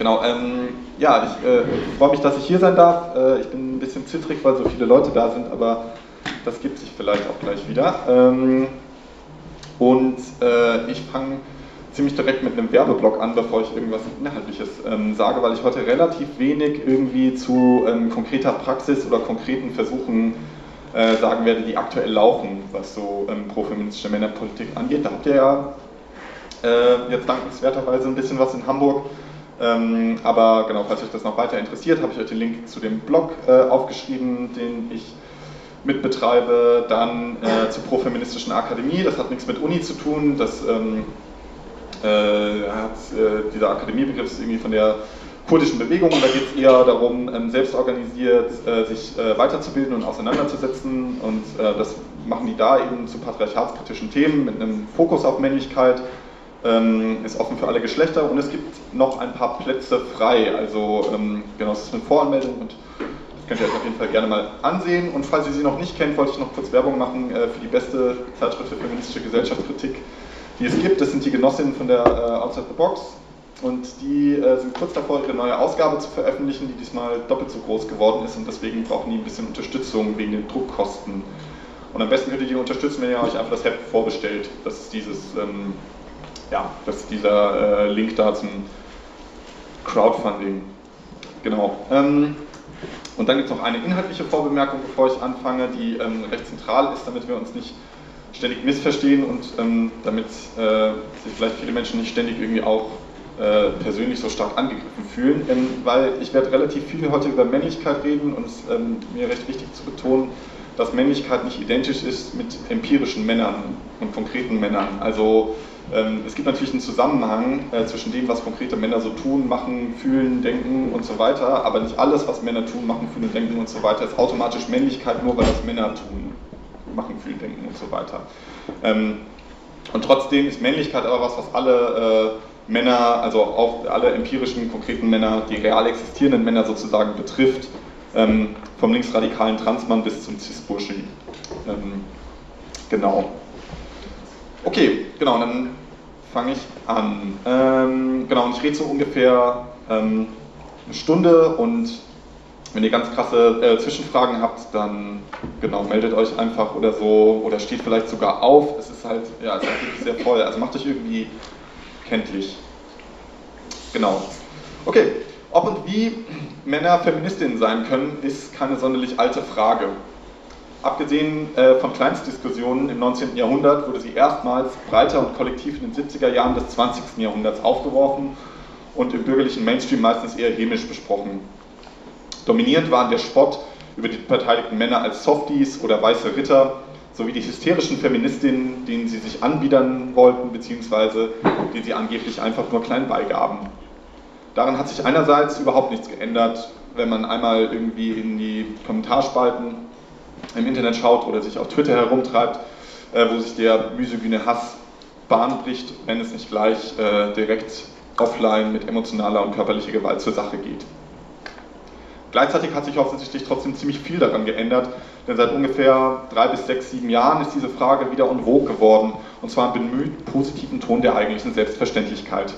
Genau, ähm, ja, ich äh, freue mich, dass ich hier sein darf. Äh, ich bin ein bisschen zittrig, weil so viele Leute da sind, aber das gibt sich vielleicht auch gleich wieder. Ähm, und äh, ich fange ziemlich direkt mit einem Werbeblock an, bevor ich irgendwas Inhaltliches ähm, sage, weil ich heute relativ wenig irgendwie zu ähm, konkreter Praxis oder konkreten Versuchen äh, sagen werde, die aktuell laufen, was so ähm, profeministische Männerpolitik angeht. Da habt ihr ja äh, jetzt dankenswerterweise ein bisschen was in Hamburg. Ähm, aber genau, falls euch das noch weiter interessiert, habe ich euch den Link zu dem Blog äh, aufgeschrieben, den ich mitbetreibe. Dann äh, zur Profeministischen Akademie, das hat nichts mit Uni zu tun, das ähm, äh, hat, äh, dieser Akademiebegriff ist irgendwie von der kurdischen Bewegung, da geht es eher darum, ähm, selbst organisiert äh, sich äh, weiterzubilden und auseinanderzusetzen. Und das machen die da eben zu patriarchatskritischen Themen mit einem Fokus auf Männlichkeit ähm, ist offen für alle Geschlechter und es gibt noch ein paar Plätze frei. Also ähm, genau, es ist eine Voranmeldung und das könnt ihr euch auf jeden Fall gerne mal ansehen. Und falls ihr sie noch nicht kennt, wollte ich noch kurz Werbung machen äh, für die beste Zeitschrift für feministische Gesellschaftskritik, die es gibt. Das sind die Genossinnen von der äh, Outside the Box. Und die äh, sind kurz davor, ihre neue Ausgabe zu veröffentlichen, die diesmal doppelt so groß geworden ist und deswegen brauchen die ein bisschen Unterstützung wegen den Druckkosten. Und am besten könnt ihr die unterstützen, wenn ihr euch einfach das Heft vorbestellt. Das ist dieses ähm, ja, das dieser äh, Link da zum Crowdfunding. Genau. Ähm, und dann gibt es noch eine inhaltliche Vorbemerkung, bevor ich anfange, die ähm, recht zentral ist, damit wir uns nicht ständig missverstehen und ähm, damit äh, sich vielleicht viele Menschen nicht ständig irgendwie auch äh, persönlich so stark angegriffen fühlen, ähm, weil ich werde relativ viel heute über Männlichkeit reden und es ähm, mir recht wichtig zu betonen, dass Männlichkeit nicht identisch ist mit empirischen Männern und konkreten Männern. Also ähm, es gibt natürlich einen Zusammenhang äh, zwischen dem, was konkrete Männer so tun, machen, fühlen, denken und so weiter, aber nicht alles, was Männer tun, machen, fühlen, denken und so weiter, ist automatisch Männlichkeit, nur weil das Männer tun, machen, fühlen, denken und so weiter. Ähm, und trotzdem ist Männlichkeit aber was, was alle äh, Männer, also auch alle empirischen, konkreten Männer, die real existierenden Männer sozusagen betrifft, ähm, vom linksradikalen Transmann bis zum Cis-Burschen. Genau. Okay, genau, dann fange ich an. Ähm, genau, und ich rede so ungefähr ähm, eine Stunde und wenn ihr ganz krasse äh, Zwischenfragen habt, dann genau, meldet euch einfach oder so oder steht vielleicht sogar auf. Es ist halt, ja, es ist halt wirklich sehr voll. Also macht euch irgendwie kenntlich. Genau. Okay, ob und wie Männer Feministinnen sein können, ist keine sonderlich alte Frage. Abgesehen äh, von Kleinstdiskussionen im 19. Jahrhundert wurde sie erstmals breiter und kollektiv in den 70er Jahren des 20. Jahrhunderts aufgeworfen und im bürgerlichen Mainstream meistens eher hämisch besprochen. Dominierend waren der Spott über die beteiligten Männer als Softies oder weiße Ritter sowie die hysterischen Feministinnen, denen sie sich anbiedern wollten, beziehungsweise die sie angeblich einfach nur klein beigaben. Daran hat sich einerseits überhaupt nichts geändert, wenn man einmal irgendwie in die Kommentarspalten im Internet schaut oder sich auf Twitter herumtreibt, äh, wo sich der misogyne Hass Bahn bricht, wenn es nicht gleich äh, direkt offline mit emotionaler und körperlicher Gewalt zur Sache geht. Gleichzeitig hat sich offensichtlich trotzdem ziemlich viel daran geändert, denn seit ungefähr drei bis sechs, sieben Jahren ist diese Frage wieder en vogue geworden, und zwar im bemüht positiven Ton der eigentlichen Selbstverständlichkeit.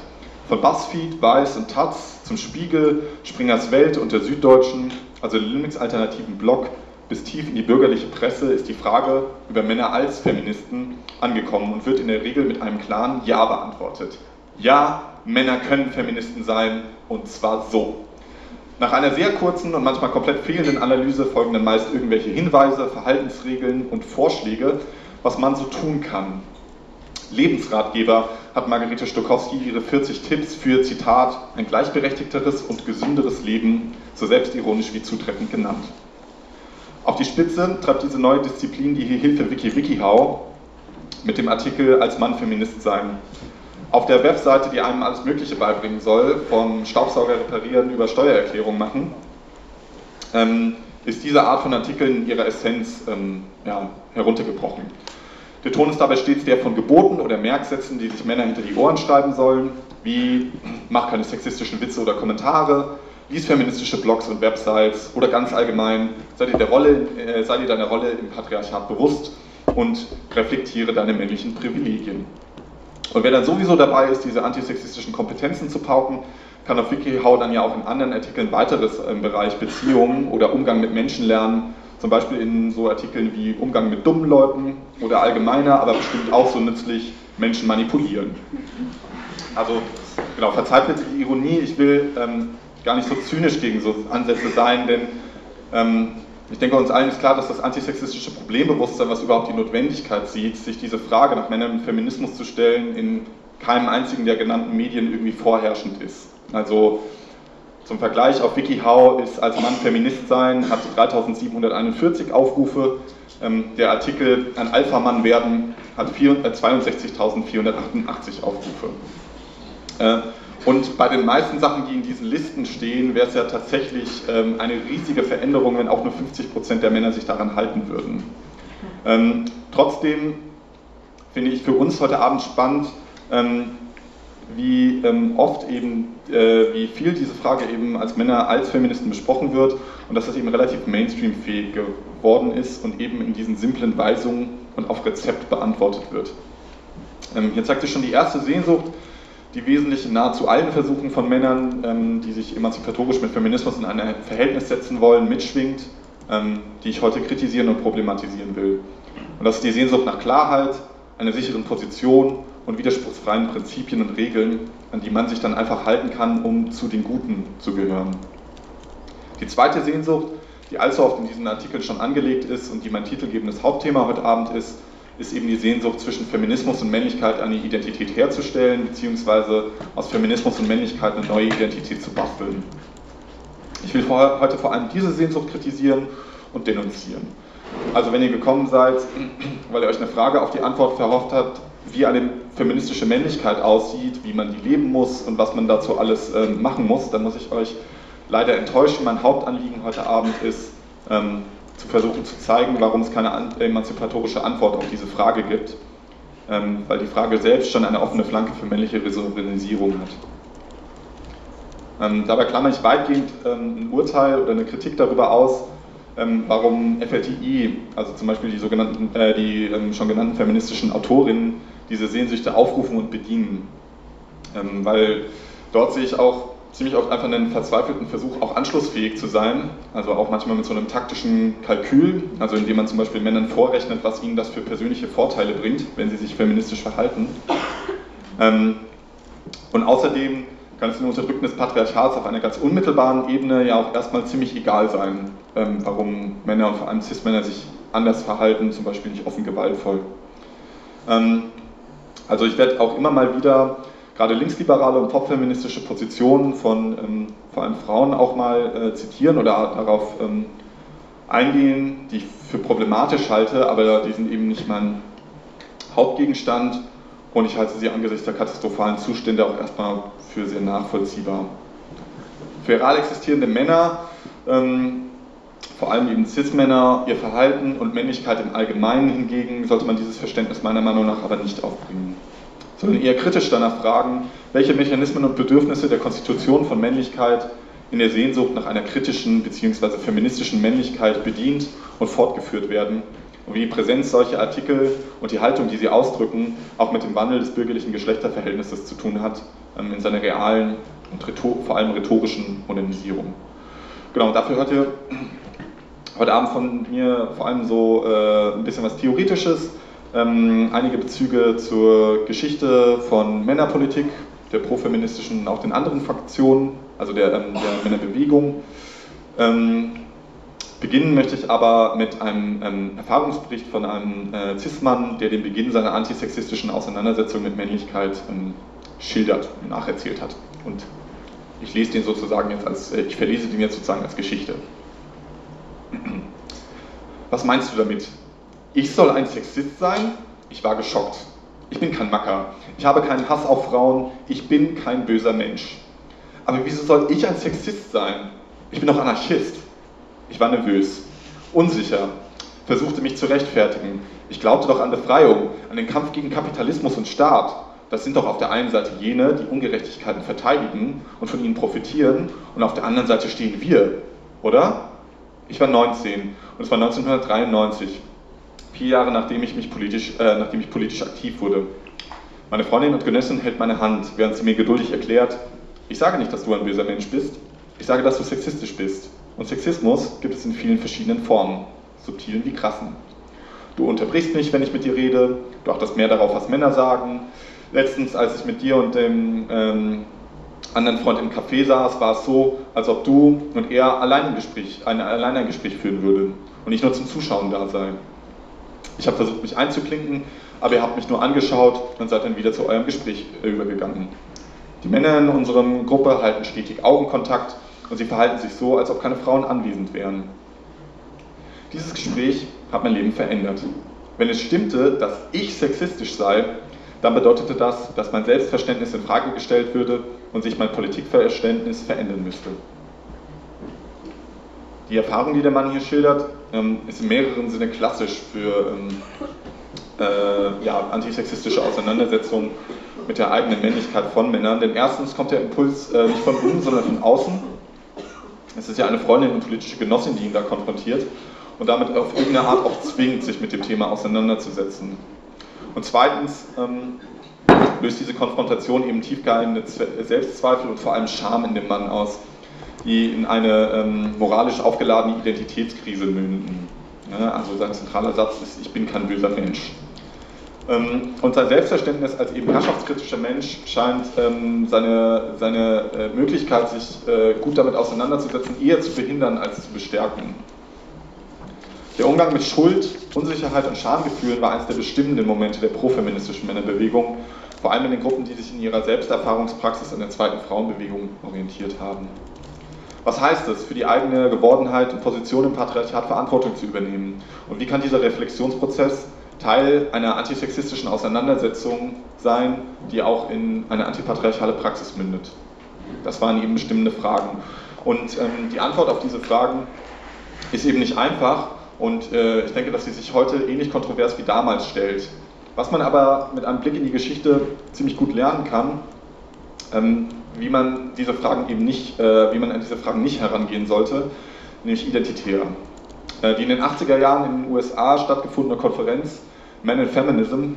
Von BuzzFeed, Weiß und Taz zum Spiegel, Springers Welt und der Süddeutschen, also Linux alternativen Blog, bis tief in die bürgerliche Presse ist die Frage über Männer als Feministen angekommen und wird in der Regel mit einem klaren Ja beantwortet. Ja, Männer können Feministen sein und zwar so. Nach einer sehr kurzen und manchmal komplett fehlenden Analyse folgen dann meist irgendwelche Hinweise, Verhaltensregeln und Vorschläge, was man so tun kann. Lebensratgeber hat Margarete Stokowski ihre 40 Tipps für, Zitat, ein gleichberechtigteres und gesünderes Leben so selbstironisch wie zutreffend genannt. Auf die Spitze treibt diese neue Disziplin die Hilfe Wiki WikiHow mit dem Artikel Als Mann Feminist sein. Auf der Webseite, die einem alles Mögliche beibringen soll, vom Staubsauger reparieren über Steuererklärung machen, ähm, ist diese Art von Artikeln in ihrer Essenz ähm, ja, heruntergebrochen. Der Ton ist dabei stets der von Geboten oder Merksätzen, die sich Männer hinter die Ohren schreiben sollen, wie mach keine sexistischen Witze oder Kommentare, lies feministische Blogs und Websites oder ganz allgemein, sei dir, der Rolle, äh, sei dir deiner Rolle im Patriarchat bewusst und reflektiere deine männlichen Privilegien. Und wer dann sowieso dabei ist, diese antisexistischen Kompetenzen zu pauken, kann auf WikiHow dann ja auch in anderen Artikeln weiteres im Bereich Beziehungen oder Umgang mit Menschen lernen, zum Beispiel in so Artikeln wie Umgang mit dummen Leuten oder allgemeiner, aber bestimmt auch so nützlich Menschen manipulieren. Also, genau, verzeiht bitte die Ironie, ich will ähm, gar nicht so zynisch gegen so Ansätze sein, denn ähm, ich denke, uns allen ist klar, dass das antisexistische Problembewusstsein, was überhaupt die Notwendigkeit sieht, sich diese Frage nach Männern und Feminismus zu stellen, in keinem einzigen der genannten Medien irgendwie vorherrschend ist. Also zum Vergleich, auf WikiHow ist als Mann Feminist sein, hat 3741 Aufrufe. Ähm, der Artikel Ein Alpha-Mann werden hat 62.488 äh, Aufrufe. Äh, und bei den meisten Sachen, die in diesen Listen stehen, wäre es ja tatsächlich ähm, eine riesige Veränderung, wenn auch nur 50% der Männer sich daran halten würden. Ähm, trotzdem finde ich für uns heute Abend spannend, wie oft eben, wie viel diese Frage eben als Männer als Feministen besprochen wird und dass das eben relativ mainstreamfähig geworden ist und eben in diesen simplen Weisungen und auf Rezept beantwortet wird. Hier zeigt sich schon die erste Sehnsucht, die wesentlich in nahezu allen Versuchen von Männern, ähm, die sich emanzipatorisch mit Feminismus in ein Verhältnis setzen wollen, mitschwingt, ähm, die ich heute kritisieren und problematisieren will. Und das ist die Sehnsucht nach Klarheit, einer sicheren Position und widerspruchsfreien Prinzipien und Regeln, an die man sich dann einfach halten kann, um zu den Guten zu gehören. Die zweite Sehnsucht, die allzu oft in diesen Artikeln schon angelegt ist und die mein titelgebendes Hauptthema heute Abend ist, ist eben die Sehnsucht zwischen Feminismus und Männlichkeit eine Identität herzustellen, beziehungsweise aus Feminismus und Männlichkeit eine neue Identität zu basteln. Ich will heute vor allem diese Sehnsucht kritisieren und denunzieren. Also wenn ihr gekommen seid, weil ihr euch eine Frage auf die Antwort verhofft habt, wie eine feministische Männlichkeit aussieht, wie man die leben muss und was man dazu alles äh, machen muss, dann muss ich euch leider enttäuschen. Mein Hauptanliegen heute Abend ist, ähm, zu versuchen zu zeigen, warum es keine emanzipatorische Antwort auf diese Frage gibt, ähm, weil die Frage selbst schon eine offene Flanke für männliche Resouveränisierung hat. Ähm, dabei klammer ich weitgehend ähm, ein Urteil oder eine Kritik darüber aus, ähm, warum FLTI, also zum Beispiel die, sogenannten, äh, die ähm, schon genannten feministischen Autorinnen, diese Sehnsüchte aufrufen und bedienen. Ähm, weil dort sehe ich auch ziemlich oft einfach einen verzweifelten Versuch, auch anschlussfähig zu sein, also auch manchmal mit so einem taktischen Kalkül, also indem man zum Beispiel Männern vorrechnet, was ihnen das für persönliche Vorteile bringt, wenn sie sich feministisch verhalten. Ähm, und außerdem kann es den Unterdrückten des Patriarchats auf einer ganz unmittelbaren Ebene ja auch erstmal ziemlich egal sein, ähm, warum Männer und vor allem Cis-Männer sich anders verhalten, zum Beispiel nicht offen gewaltvoll. Ähm, also ich werde auch immer mal wieder gerade linksliberale und popfeministische Positionen von ähm, vor allem Frauen auch mal äh, zitieren oder darauf ähm, eingehen, die ich für problematisch halte, aber die sind eben nicht mein Hauptgegenstand und ich halte sie angesichts der katastrophalen Zustände auch erstmal für sehr nachvollziehbar. Für real existierende Männer, ähm, vor allem eben Cis-Männer, ihr Verhalten und Männlichkeit im Allgemeinen hingegen, sollte man dieses Verständnis meiner Meinung nach aber nicht aufbringen sondern eher kritisch danach fragen, welche Mechanismen und Bedürfnisse der Konstitution von Männlichkeit in der Sehnsucht nach einer kritischen bzw. feministischen Männlichkeit bedient und fortgeführt werden und wie die Präsenz solcher Artikel und die Haltung, die sie ausdrücken, auch mit dem Wandel des bürgerlichen Geschlechterverhältnisses zu tun hat, ähm, in seiner realen und vor allem rhetorischen Modernisierung. Genau, dafür hört ihr heute Abend von mir vor allem so äh, ein bisschen was Theoretisches, ähm, einige Bezüge zur Geschichte von Männerpolitik, der profeministischen und auch den anderen Fraktionen, also der, ähm, der Männerbewegung. Ähm, beginnen möchte ich aber mit einem ähm, Erfahrungsbericht von einem äh, Cis-Mann, der den Beginn seiner antisexistischen Auseinandersetzung mit Männlichkeit ähm, schildert und nacherzählt hat. Und ich lese den sozusagen jetzt als, äh, ich verlese den jetzt sozusagen als Geschichte. Was meinst du damit? Ich soll ein Sexist sein? Ich war geschockt. Ich bin kein Macker. Ich habe keinen Hass auf Frauen. Ich bin kein böser Mensch. Aber wieso soll ich ein Sexist sein? Ich bin doch Anarchist. Ich war nervös, unsicher, versuchte mich zu rechtfertigen. Ich glaubte doch an Befreiung, an den Kampf gegen Kapitalismus und Staat. Das sind doch auf der einen Seite jene, die Ungerechtigkeiten verteidigen und von ihnen profitieren, und auf der anderen Seite stehen wir, oder? Ich war 19 und es war 1993 vier Jahre nachdem ich, mich politisch, äh, nachdem ich politisch aktiv wurde. Meine Freundin und Genössin hält meine Hand, während sie mir geduldig erklärt, Ich sage nicht, dass du ein böser Mensch bist, ich sage, dass du sexistisch bist. Und Sexismus gibt es in vielen verschiedenen Formen, subtilen wie krassen. Du unterbrichst mich, wenn ich mit dir rede, du achtest mehr darauf, was Männer sagen. Letztens, als ich mit dir und dem ähm, anderen Freund im Café saß, war es so, als ob du und er allein ein Gespräch, ein, allein ein Gespräch führen würden und ich nur zum Zuschauen da sei. Ich habe versucht, mich einzuklinken, aber ihr habt mich nur angeschaut und seid dann wieder zu eurem Gespräch übergegangen. Die Männer in unserer Gruppe halten stetig Augenkontakt und sie verhalten sich so, als ob keine Frauen anwesend wären. Dieses Gespräch hat mein Leben verändert. Wenn es stimmte, dass ich sexistisch sei, dann bedeutete das, dass mein Selbstverständnis in Frage gestellt würde und sich mein Politikverständnis verändern müsste. Die Erfahrung, die der Mann hier schildert, ähm, ist in mehreren Sinne klassisch für ähm, äh, ja, antisexistische Auseinandersetzungen mit der eigenen Männlichkeit von Männern. Denn erstens kommt der Impuls äh, nicht von innen, sondern von außen. Es ist ja eine Freundin und politische Genossin, die ihn da konfrontiert und damit auf irgendeine Art auch zwingt, sich mit dem Thema auseinanderzusetzen. Und zweitens ähm, löst diese Konfrontation eben tiefgehende Selbstzweifel und vor allem Scham in dem Mann aus, die in eine ähm, moralisch aufgeladene Identitätskrise münden. Ja, also sein zentraler Satz ist, ich bin kein böser Mensch. Ähm, und sein Selbstverständnis als eben herrschaftskritischer Mensch scheint ähm, seine, seine äh, Möglichkeit, sich äh, gut damit auseinanderzusetzen, eher zu behindern als zu bestärken. Der Umgang mit Schuld, Unsicherheit und Schamgefühlen war eines der bestimmenden Momente der profeministischen Männerbewegung, vor allem in den Gruppen, die sich in ihrer Selbsterfahrungspraxis an der zweiten Frauenbewegung orientiert haben. Was heißt es, für die eigene Gewordenheit und Position im Patriarchat Verantwortung zu übernehmen? Und wie kann dieser Reflexionsprozess Teil einer antisexistischen Auseinandersetzung sein, die auch in eine antipatriarchale Praxis mündet? Das waren eben bestimmende Fragen. Und ähm, die Antwort auf diese Fragen ist eben nicht einfach, und äh, ich denke, dass sie sich heute ähnlich kontrovers wie damals stellt. Was man aber mit einem Blick in die Geschichte ziemlich gut lernen kann, ähm, wie man diese Fragen eben nicht, äh, wie man an diese Fragen nicht herangehen sollte, nämlich identitär. Äh, die in den 80er Jahren in den USA stattgefundene Konferenz Men in Feminism,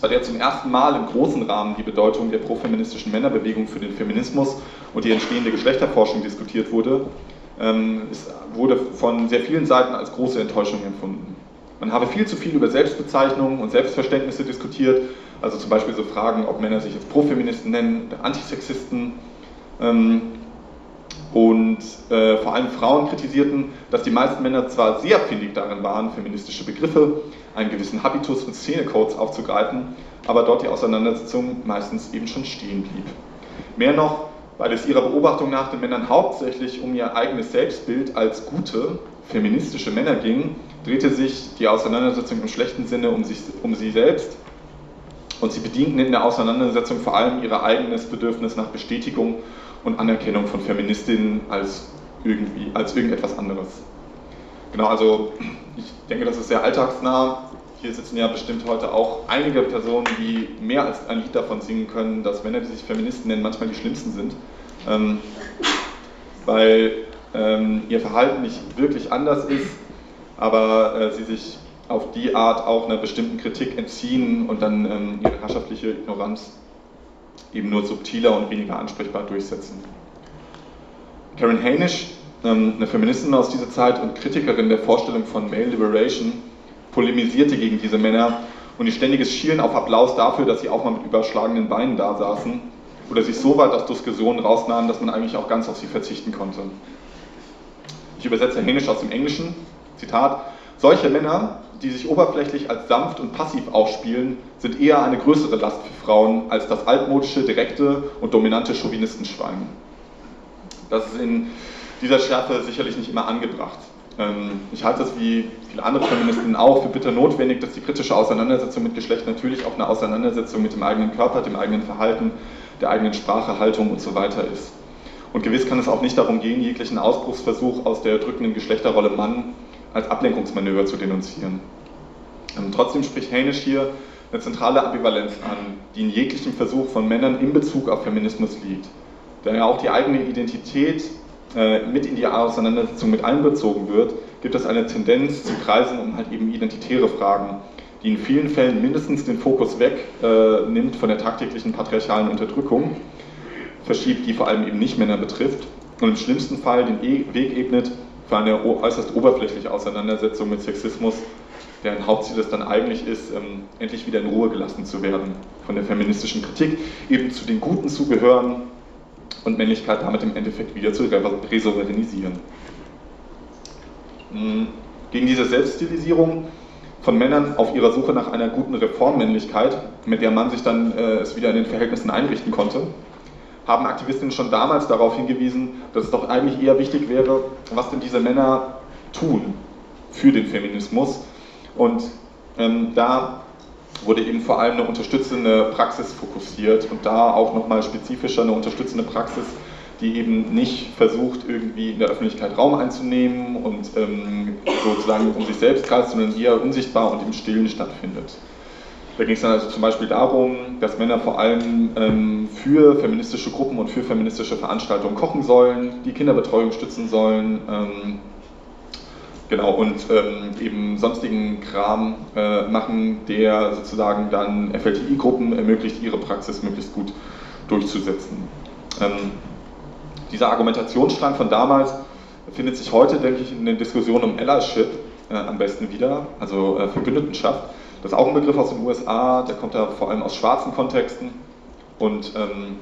bei der zum ersten Mal im großen Rahmen die Bedeutung der profeministischen Männerbewegung für den Feminismus und die entstehende Geschlechterforschung diskutiert wurde, ähm, wurde von sehr vielen Seiten als große Enttäuschung empfunden. Man habe viel zu viel über Selbstbezeichnungen und Selbstverständnisse diskutiert, also zum Beispiel so Fragen, ob Männer sich jetzt Profeministen nennen oder Antisexisten. Ähm, und äh, vor allem Frauen kritisierten, dass die meisten Männer zwar sehr findig darin waren, feministische Begriffe, einen gewissen Habitus und Szenecodes aufzugreifen, aber dort die Auseinandersetzung meistens eben schon stehen blieb. Mehr noch, weil es ihrer Beobachtung nach den Männern hauptsächlich um ihr eigenes Selbstbild als gute, feministische Männer ging, drehte sich die Auseinandersetzung im schlechten Sinne um, sich, um sie selbst und sie bedienten in der Auseinandersetzung vor allem ihr eigenes Bedürfnis nach Bestätigung und Anerkennung von Feministinnen als, irgendwie, als irgendetwas anderes. Genau, also ich denke, das ist sehr alltagsnah hier sitzen ja bestimmt heute auch einige Personen, die mehr als ein Lied davon singen können, dass Männer, die sich Feministen nennen, manchmal die schlimmsten sind. Ähm, weil ähm, ihr Verhalten nicht wirklich anders ist, aber äh, sie sich auf die Art auch einer bestimmten Kritik entziehen und dann ähm, ihre herrschaftliche Ignoranz eben nur subtiler und weniger ansprechbar durchsetzen. Karen Hainisch, eine Feministin aus dieser Zeit und Kritikerin der Vorstellung von Male Liberation, polemisierte gegen diese Männer und ihr ständiges Schielen auf Applaus dafür, dass sie auch mal mit überschlagenen Beinen da saßen oder sich so weit aus Diskussionen rausnahmen, dass man eigentlich auch ganz auf sie verzichten konnte. Ich übersetze Hänisch aus dem Englischen, Zitat, solche Männer, die sich oberflächlich als sanft und passiv aufspielen, sind eher eine größere Last für Frauen als das altmodische, direkte und dominante Chauvinistenschwein. Das ist in dieser Schärfe sicherlich nicht immer angebracht. Ähm, ich halte es wie viele andere Feministen auch für bitter notwendig, dass die kritische Auseinandersetzung mit Geschlecht natürlich auch eine Auseinandersetzung mit dem eigenen Körper, dem eigenen Verhalten, der eigenen Sprache, Haltung und so weiter ist. Und gewiss kann es auch nicht darum gehen, jeglichen Ausbruchsversuch aus der drückenden Geschlechterrolle Mann als Ablenkungsmanöver zu denunzieren. Ähm, trotzdem spricht Hainisch hier eine zentrale Ambivalenz an, die in jeglichem Versuch von Männern in Bezug auf Feminismus liegt, der ja auch die eigene Identität mit in die Auseinandersetzung mit einbezogen wird, gibt es eine Tendenz zu kreisen um halt eben identitäre Fragen, die in vielen Fällen mindestens den Fokus wegnimmt äh, von der tagtäglichen patriarchalen Unterdrückung verschiebt, die vor allem eben nicht Männer betrifft und im schlimmsten Fall den e Weg ebnet für eine äußerst oberflächliche Auseinandersetzung mit Sexismus, deren Hauptziel es dann eigentlich ist, ähm, endlich wieder in Ruhe gelassen zu werden von der feministischen Kritik, eben zu den Guten zu gehören und Männlichkeit damit im Endeffekt wieder zu resouveränisieren. Hm, gegen diese Selbststilisierung von Männern auf ihrer Suche nach einer guten Reformmännlichkeit, mit der man sich dann äh, es wieder in den Verhältnissen einrichten konnte, haben Aktivistinnen schon damals darauf hingewiesen, dass es doch eigentlich eher wichtig wäre, was denn diese Männer tun für den Feminismus. Und ähm, da wurde eben vor allem eine unterstützende Praxis fokussiert und da auch nochmal spezifischer eine unterstützende Praxis, die eben nicht versucht, irgendwie in der Öffentlichkeit Raum einzunehmen und ähm, sozusagen um sich selbst kreist, sondern eher unsichtbar und im Stillen stattfindet. Da ging es dann also zum Beispiel darum, dass Männer vor allem ähm, für feministische Gruppen und für feministische Veranstaltungen kochen sollen, die Kinderbetreuung stützen sollen, ähm, genau, und ähm, eben sonstigen Kram äh, machen, der sozusagen dann FLTI-Gruppen ermöglicht, ihre Praxis möglichst gut durchzusetzen. Ähm, dieser Argumentationsstrang von damals findet sich heute, denke ich, in den Diskussionen um Allyship äh, am besten wieder, also äh, Verbündetenschaft. Das ist auch ein Begriff aus den USA, der kommt da vor allem aus schwarzen Kontexten und ähm,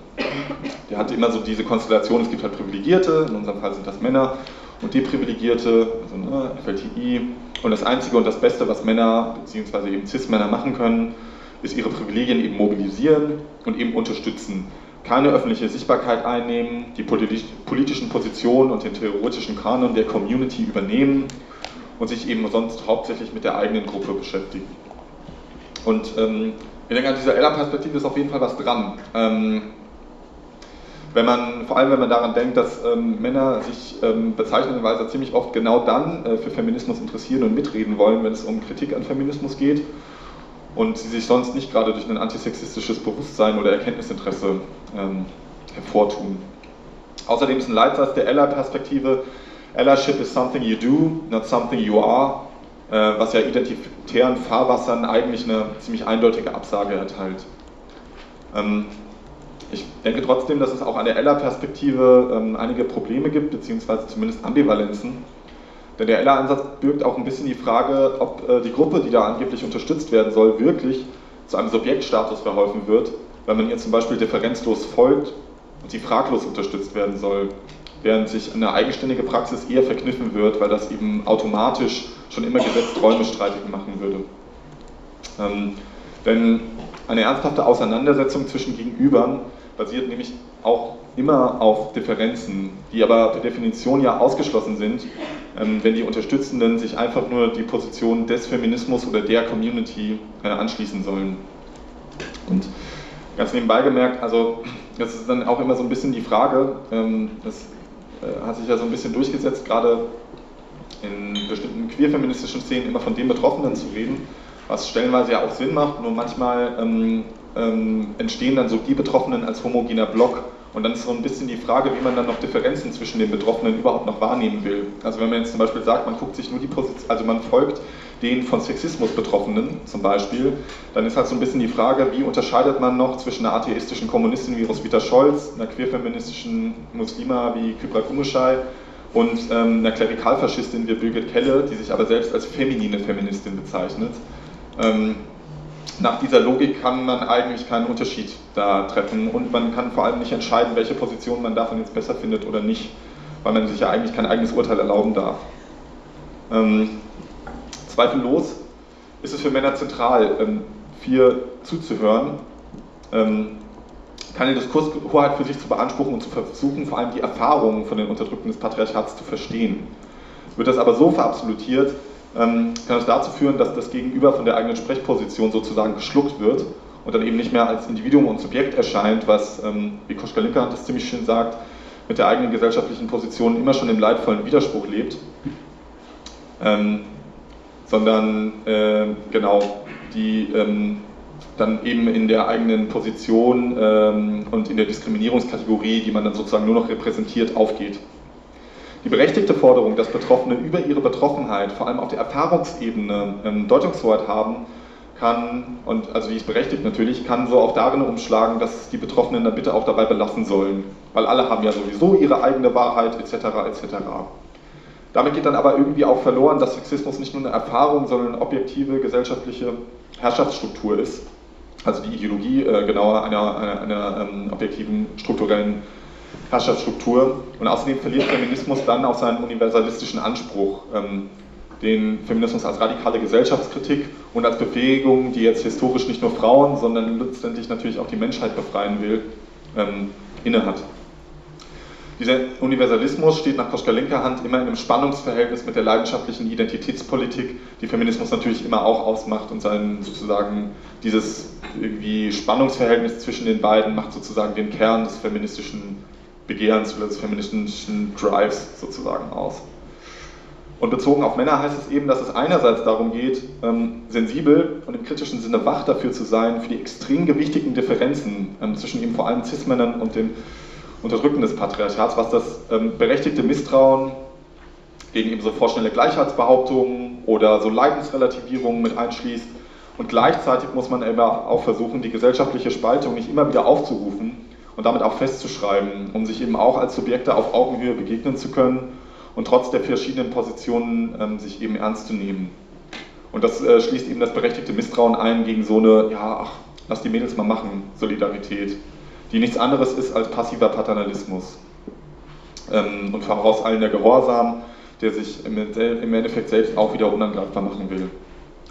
der hat immer so diese Konstellation, es gibt halt Privilegierte, in unserem Fall sind das Männer, und Deprivilegierte, also ne, FLTI. Und das Einzige und das Beste, was Männer bzw. eben Cis-Männer machen können, ist ihre Privilegien eben mobilisieren und eben unterstützen. Keine öffentliche Sichtbarkeit einnehmen, die politischen Positionen und den theoretischen Kanon der Community übernehmen und sich eben sonst hauptsächlich mit der eigenen Gruppe beschäftigen. Und ähm, ich denke, an dieser Ella-Perspektive ist auf jeden Fall was dran. Ähm, wenn man, vor allem wenn man daran denkt, dass ähm, Männer sich ähm, bezeichnenderweise ziemlich oft genau dann äh, für Feminismus interessieren und mitreden wollen, wenn es um Kritik an Feminismus geht und sie sich sonst nicht gerade durch ein antisexistisches Bewusstsein oder Erkenntnisinteresse ähm, hervortun. Außerdem ist ein Leitsatz der Ella-Perspektive, Allyship is something you do, not something you are, äh, was ja identitären Fahrwassern eigentlich eine ziemlich eindeutige Absage erteilt. Ähm, ich denke trotzdem, dass es auch an der Ella-Perspektive ähm, einige Probleme gibt, beziehungsweise zumindest Ambivalenzen. Denn der Ella-Ansatz birgt auch ein bisschen die Frage, ob äh, die Gruppe, die da angeblich unterstützt werden soll, wirklich zu einem Subjektstatus verholfen wird, wenn man ihr zum Beispiel differenzlos folgt und sie fraglos unterstützt werden soll, während sich eine eigenständige Praxis eher verkniffen wird, weil das eben automatisch schon immer gesetzt Räume streitig machen würde. Ähm, denn eine ernsthafte Auseinandersetzung zwischen Gegenübern basiert nämlich auch immer auf Differenzen, die aber per Definition ja ausgeschlossen sind, ähm, wenn die Unterstützenden sich einfach nur die Position des Feminismus oder der Community anschließen sollen. Und ganz nebenbei gemerkt, also das ist dann auch immer so ein bisschen die Frage, ähm, das äh, hat sich ja so ein bisschen durchgesetzt, gerade in bestimmten queerfeministischen Szenen immer von den Betroffenen zu reden, was stellenweise ja auch Sinn macht, nur manchmal ähm, ähm, entstehen dann so die Betroffenen als homogener Block und dann ist so ein bisschen die Frage, wie man dann noch Differenzen zwischen den Betroffenen überhaupt noch wahrnehmen will. Also wenn man jetzt zum Beispiel sagt, man guckt sich nur die Position, also man folgt den von Sexismus Betroffenen zum Beispiel, dann ist halt so ein bisschen die Frage, wie unterscheidet man noch zwischen einer atheistischen Kommunistin wie Roswitha Scholz, einer queerfeministischen Muslima wie Kybra Kumuschai und ähm, einer Klerikalfaschistin wie Birgit Kelle, die sich aber selbst als feminine Feministin bezeichnet. Ähm, nach dieser Logik kann man eigentlich keinen Unterschied da treffen und man kann vor allem nicht entscheiden, welche Position man davon jetzt besser findet oder nicht, weil man sich ja eigentlich kein eigenes Urteil erlauben darf. Ähm, zweifellos ist es für Männer zentral, ähm, viel zuzuhören, ähm, keine Diskurshoheit für sich zu beanspruchen und zu versuchen, vor allem die Erfahrungen von den Unterdrückten des Patriarchats zu verstehen. Wird das aber so verabsolutiert, kann es dazu führen, dass das Gegenüber von der eigenen Sprechposition sozusagen geschluckt wird und dann eben nicht mehr als Individuum und Subjekt erscheint, was, ähm, wie Koschka Linker das ziemlich schön sagt, mit der eigenen gesellschaftlichen Position immer schon im leidvollen Widerspruch lebt, ähm, sondern äh, genau die ähm, dann eben in der eigenen Position ähm, und in der Diskriminierungskategorie, die man dann sozusagen nur noch repräsentiert, aufgeht. Die berechtigte Forderung, dass Betroffene über ihre Betroffenheit, vor allem auf der Erfahrungsebene, ähm, Deutungshoheit haben, kann, und also die ist berechtigt natürlich, kann so auch darin umschlagen, dass die Betroffenen dann bitte auch dabei belassen sollen. Weil alle haben ja sowieso ihre eigene Wahrheit etc. etc. Damit geht dann aber irgendwie auch verloren, dass Sexismus nicht nur eine Erfahrung, sondern eine objektive gesellschaftliche Herrschaftsstruktur ist. Also die Ideologie äh, genauer einer, einer, einer ähm, objektiven strukturellen Herrschaftsstruktur. Und außerdem verliert Feminismus dann auch seinen universalistischen Anspruch. Ähm, den Feminismus als radikale Gesellschaftskritik und als Bewegung, die jetzt historisch nicht nur Frauen, sondern letztendlich natürlich auch die Menschheit befreien will, ähm, innehat. Dieser Universalismus steht nach Koschka-Linker Hand immer in einem Spannungsverhältnis mit der leidenschaftlichen Identitätspolitik, die Feminismus natürlich immer auch ausmacht und sein sozusagen dieses irgendwie Spannungsverhältnis zwischen den beiden macht sozusagen den Kern des feministischen Begehrens oder des feministischen Drives sozusagen aus. Und bezogen auf Männer heißt es eben, dass es einerseits darum geht, ähm, sensibel und im kritischen Sinne wach dafür zu sein, für die extrem gewichtigen Differenzen ähm, zwischen eben vor allem Cis-Männern und dem Unterdrücken des Patriarchats, was das ähm, berechtigte Misstrauen gegen eben so vorschnelle Gleichheitsbehauptungen oder so Leidensrelativierungen mit einschließt. Und gleichzeitig muss man eben auch versuchen, die gesellschaftliche Spaltung nicht immer wieder aufzurufen und damit auch festzuschreiben, um sich eben auch als Subjekte auf Augenhöhe begegnen zu können und trotz der verschiedenen Positionen ähm, sich eben ernst zu nehmen. Und das äh, schließt eben das berechtigte Misstrauen ein gegen so eine, ja, ach, lass die Mädels mal machen, Solidarität, die nichts anderes ist als passiver Paternalismus. Ähm, und vorauseilender Gehorsam, der sich im, im, Endeffekt selbst auch wieder unangreifbar machen will.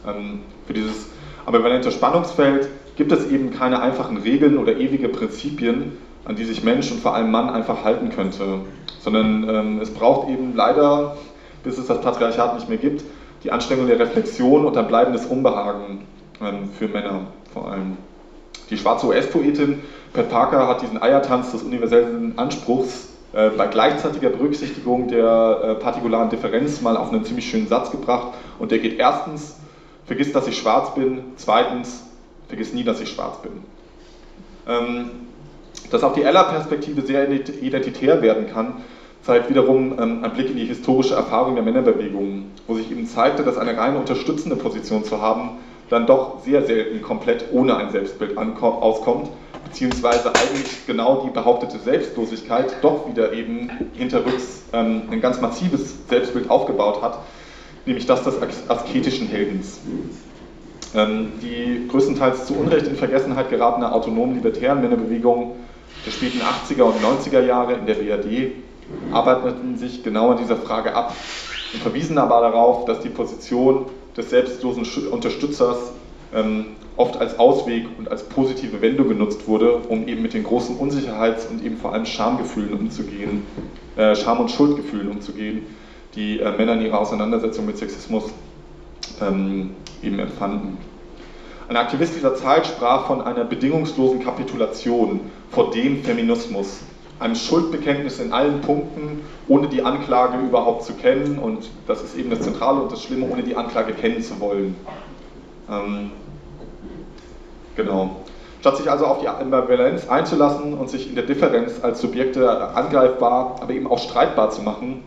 Ähm, für dieses ambivalente Spannungsfeld gibt es eben keine einfachen Regeln oder ewige Prinzipien, an die sich Mensch und vor allem Mann einfach halten könnte? Sondern ähm, es braucht eben leider, bis es das Patriarchat nicht mehr gibt, die Anstrengung der Reflexion und ein bleibendes Unbehagen ähm, für Männer vor allem. Die schwarze US-Poetin Pat Parker hat diesen Eiertanz des universellen Anspruchs äh, bei gleichzeitiger Berücksichtigung der äh, partikularen Differenz mal auf einen ziemlich schönen Satz gebracht. Und der geht erstens, vergiss, dass ich schwarz bin, zweitens, vergiss nie, dass ich schwarz bin. Ähm, dass auch die Ella-Perspektive sehr identitär werden kann, zeigt wiederum ähm, ein Blick in die historische Erfahrung der Männerbewegung, wo sich eben zeigte, dass eine reine unterstützende Position zu haben, dann doch sehr selten komplett ohne ein Selbstbild auskommt, beziehungsweise eigentlich genau die behauptete Selbstlosigkeit doch wieder eben hinterrücks ähm, ein ganz massives Selbstbild aufgebaut hat, nämlich das des asketischen Heldens. Ähm, die größtenteils zu Unrecht in Vergessenheit geratene autonomen libertären Männerbewegung der späten 80er und 90er Jahre in der BRD arbeiteten sich genau an dieser Frage ab und verwiesen aber darauf, dass die Position des selbstlosen Unterstützers ähm, oft als Ausweg und als positive Wendung genutzt wurde, um eben mit den großen Unsicherheits- und eben vor allem Schamgefühlen umzugehen, äh, Scham- und Schuldgefühlen umzugehen, die äh, Männer in ihrer Auseinandersetzung mit Sexismus ähm, eben empfanden. Ein Aktivist dieser Zeit sprach von einer bedingungslosen Kapitulation vor dem Feminismus, einem Schuldbekenntnis in allen Punkten, ohne die Anklage überhaupt zu kennen und das ist eben das Zentrale und das Schlimme, ohne die Anklage kennen zu wollen. Ähm, genau. Statt sich also auf die Ambivalenz einzulassen und sich in der Differenz als Subjekte angreifbar, aber eben auch streitbar zu machen,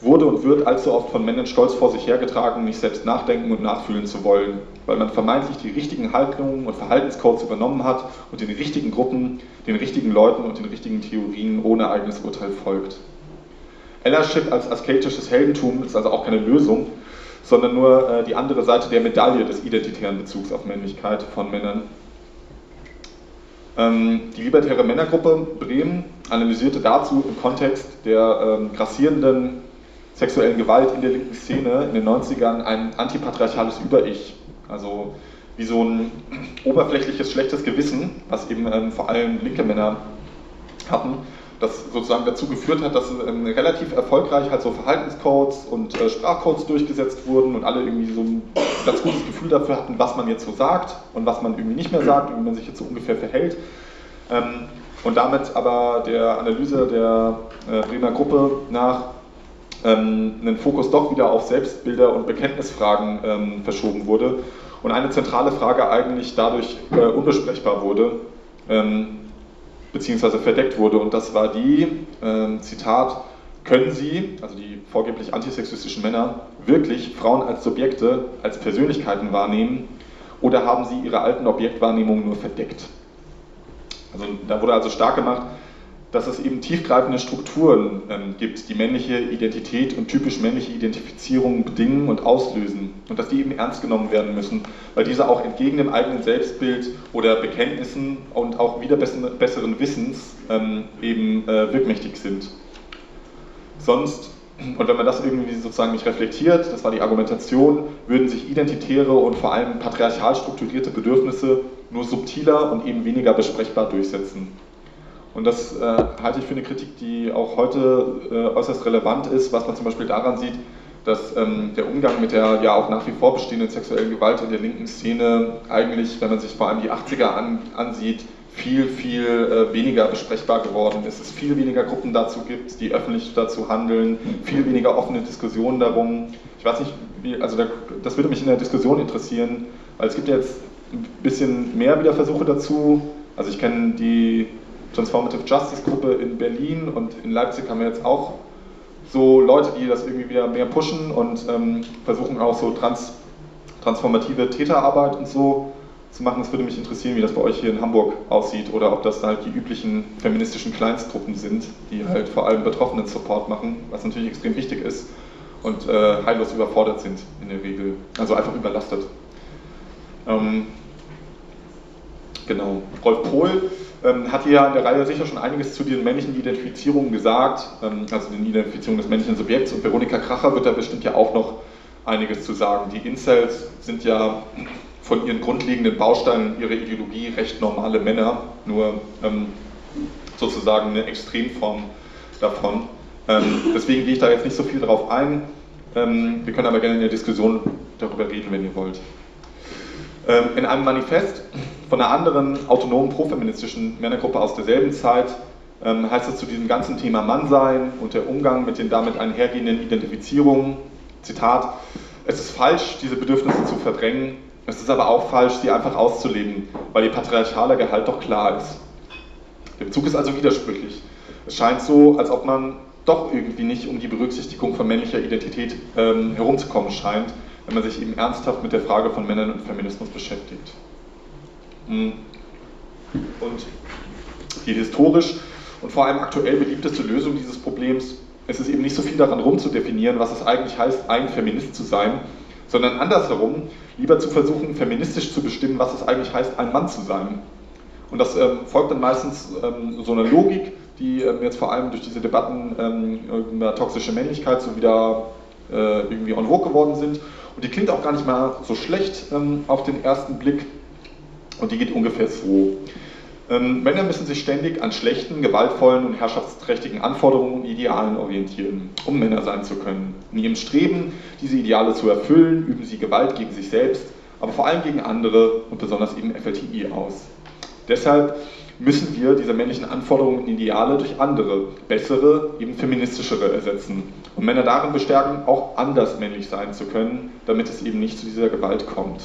wurde und wird allzu oft von Männern stolz vor sich hergetragen, nicht selbst nachdenken und nachfühlen zu wollen, weil man vermeintlich die richtigen Haltungen und Verhaltenscodes übernommen hat und den richtigen Gruppen, den richtigen Leuten und den richtigen Theorien ohne eigenes Urteil folgt. Ellership als asketisches Heldentum ist also auch keine Lösung, sondern nur äh, die andere Seite der Medaille des identitären Bezugs auf Männlichkeit von Männern. Ähm, die libertäre Männergruppe Bremen analysierte dazu im Kontext der ähm, grassierenden sexuellen Gewalt in der linken Szene in den 90ern ein antipatriarchales Über-Ich. Also wie so ein oberflächliches schlechtes Gewissen, was eben ähm, vor allem linke Männer hatten, das sozusagen dazu geführt hat, dass ähm, relativ erfolgreich halt so Verhaltenscodes und äh, Sprachcodes durchgesetzt wurden und alle irgendwie so ein ganz gutes Gefühl dafür hatten, was man jetzt so sagt und was man irgendwie nicht mehr sagt und wie man sich jetzt so ungefähr verhält. Ähm, und damit aber der Analyse der äh, Bremer Gruppe nach ähm, einen Fokus doch wieder auf Selbstbilder und Bekenntnisfragen ähm, verschoben wurde und eine zentrale Frage eigentlich dadurch äh, unbesprechbar wurde, ähm, beziehungsweise verdeckt wurde. Und das war die, äh, Zitat, können Sie, also die vorgeblich antisexistischen Männer, wirklich Frauen als Subjekte, als Persönlichkeiten wahrnehmen oder haben sie ihre alten Objektwahrnehmungen nur verdeckt? Also da wurde also stark gemacht, dass es eben tiefgreifende Strukturen ähm, gibt, die männliche Identität und typisch männliche Identifizierung bedingen und auslösen und dass die eben ernst genommen werden müssen, weil diese auch entgegen dem eigenen Selbstbild oder Bekenntnissen und auch wieder besseren Wissens ähm, eben äh, wirkmächtig sind. Sonst, und wenn man das irgendwie sozusagen nicht reflektiert, das war die Argumentation, würden sich identitäre und vor allem patriarchal strukturierte Bedürfnisse nur subtiler und eben weniger besprechbar durchsetzen. Und das äh, halte ich für eine Kritik, die auch heute äh, äußerst relevant ist, was man zum Beispiel daran sieht, dass ähm, der Umgang mit der ja auch nach wie vor bestehenden sexuellen Gewalt in der linken Szene eigentlich, wenn man sich vor allem die 80er an, ansieht, viel, viel äh, weniger besprechbar geworden ist. Es viel weniger Gruppen dazu gibt, die öffentlich dazu handeln, viel weniger offene Diskussionen darum. Ich weiß nicht, wie, also da, das würde mich in der Diskussion interessieren, weil es gibt jetzt ein bisschen mehr wieder Versuche dazu. Also ich kenne die Transformative Justice Gruppe in Berlin und in Leipzig haben wir jetzt auch so Leute, die das irgendwie wieder mehr pushen und ähm, versuchen auch so trans, transformative Täterarbeit und so zu machen. Es würde mich interessieren, wie das bei euch hier in Hamburg aussieht oder ob das halt die üblichen feministischen Kleinstgruppen sind, die halt vor allem Betroffenen Support machen, was natürlich extrem wichtig ist und äh, heillos überfordert sind in der Regel, also einfach überlastet. Ähm, genau. Rolf Pohl ähm, hat ja in der Reihe sicher schon einiges zu den männlichen Identifizierungen gesagt, ähm, also den Identifizierungen des männlichen Subjekts. Und Veronika Kracher wird da bestimmt ja auch noch einiges zu sagen. Die Incels sind ja von ihren grundlegenden Bausteinen ihrer Ideologie recht normale Männer, nur ähm, sozusagen eine Extremform davon. Ähm, deswegen gehe ich da jetzt nicht so viel drauf ein. Ähm, wir können aber gerne in der Diskussion darüber reden, wenn ihr wollt. Ähm, in einem Manifest von einer anderen autonomen profeministischen Männergruppe aus derselben Zeit ähm, heißt es zu diesem ganzen Thema Mannsein und der Umgang mit den damit einhergehenden Identifizierungen, Zitat, es ist falsch, diese Bedürfnisse zu verdrängen, es ist aber auch falsch, sie einfach auszuleben, weil ihr patriarchaler Gehalt doch klar ist. Der Bezug ist also widersprüchlich. Es scheint so, als ob man doch irgendwie nicht um die Berücksichtigung von männlicher Identität ähm, herumzukommen scheint, wenn man sich eben ernsthaft mit der Frage von Männern und Feminismus beschäftigt. Hm. Und die historisch und vor allem aktuell beliebteste Lösung dieses Problems ist es eben nicht so viel daran rumzudefinieren, was es eigentlich heißt, ein Feminist zu sein, sondern andersherum lieber zu versuchen, feministisch zu bestimmen, was es eigentlich heißt, ein Mann zu sein. Und das ähm, folgt dann meistens ähm, so einer Logik, die ähm, jetzt vor allem durch diese Debatten ähm, über toxische Männlichkeit so wieder äh, irgendwie en vogue geworden sind. Und die klingt auch gar nicht mal so schlecht ähm, auf den ersten Blick. Und die geht ungefähr so. Ähm, Männer müssen sich ständig an schlechten, gewaltvollen und herrschaftsträchtigen Anforderungen und Idealen orientieren, um Männer sein zu können. In ihrem Streben, diese Ideale zu erfüllen, üben sie Gewalt gegen sich selbst, aber vor allem gegen andere und besonders eben FLTI aus. Deshalb müssen wir diese männlichen Anforderungen und Ideale durch andere, bessere, eben feministischere ersetzen und Männer darin bestärken, auch anders männlich sein zu können, damit es eben nicht zu dieser Gewalt kommt.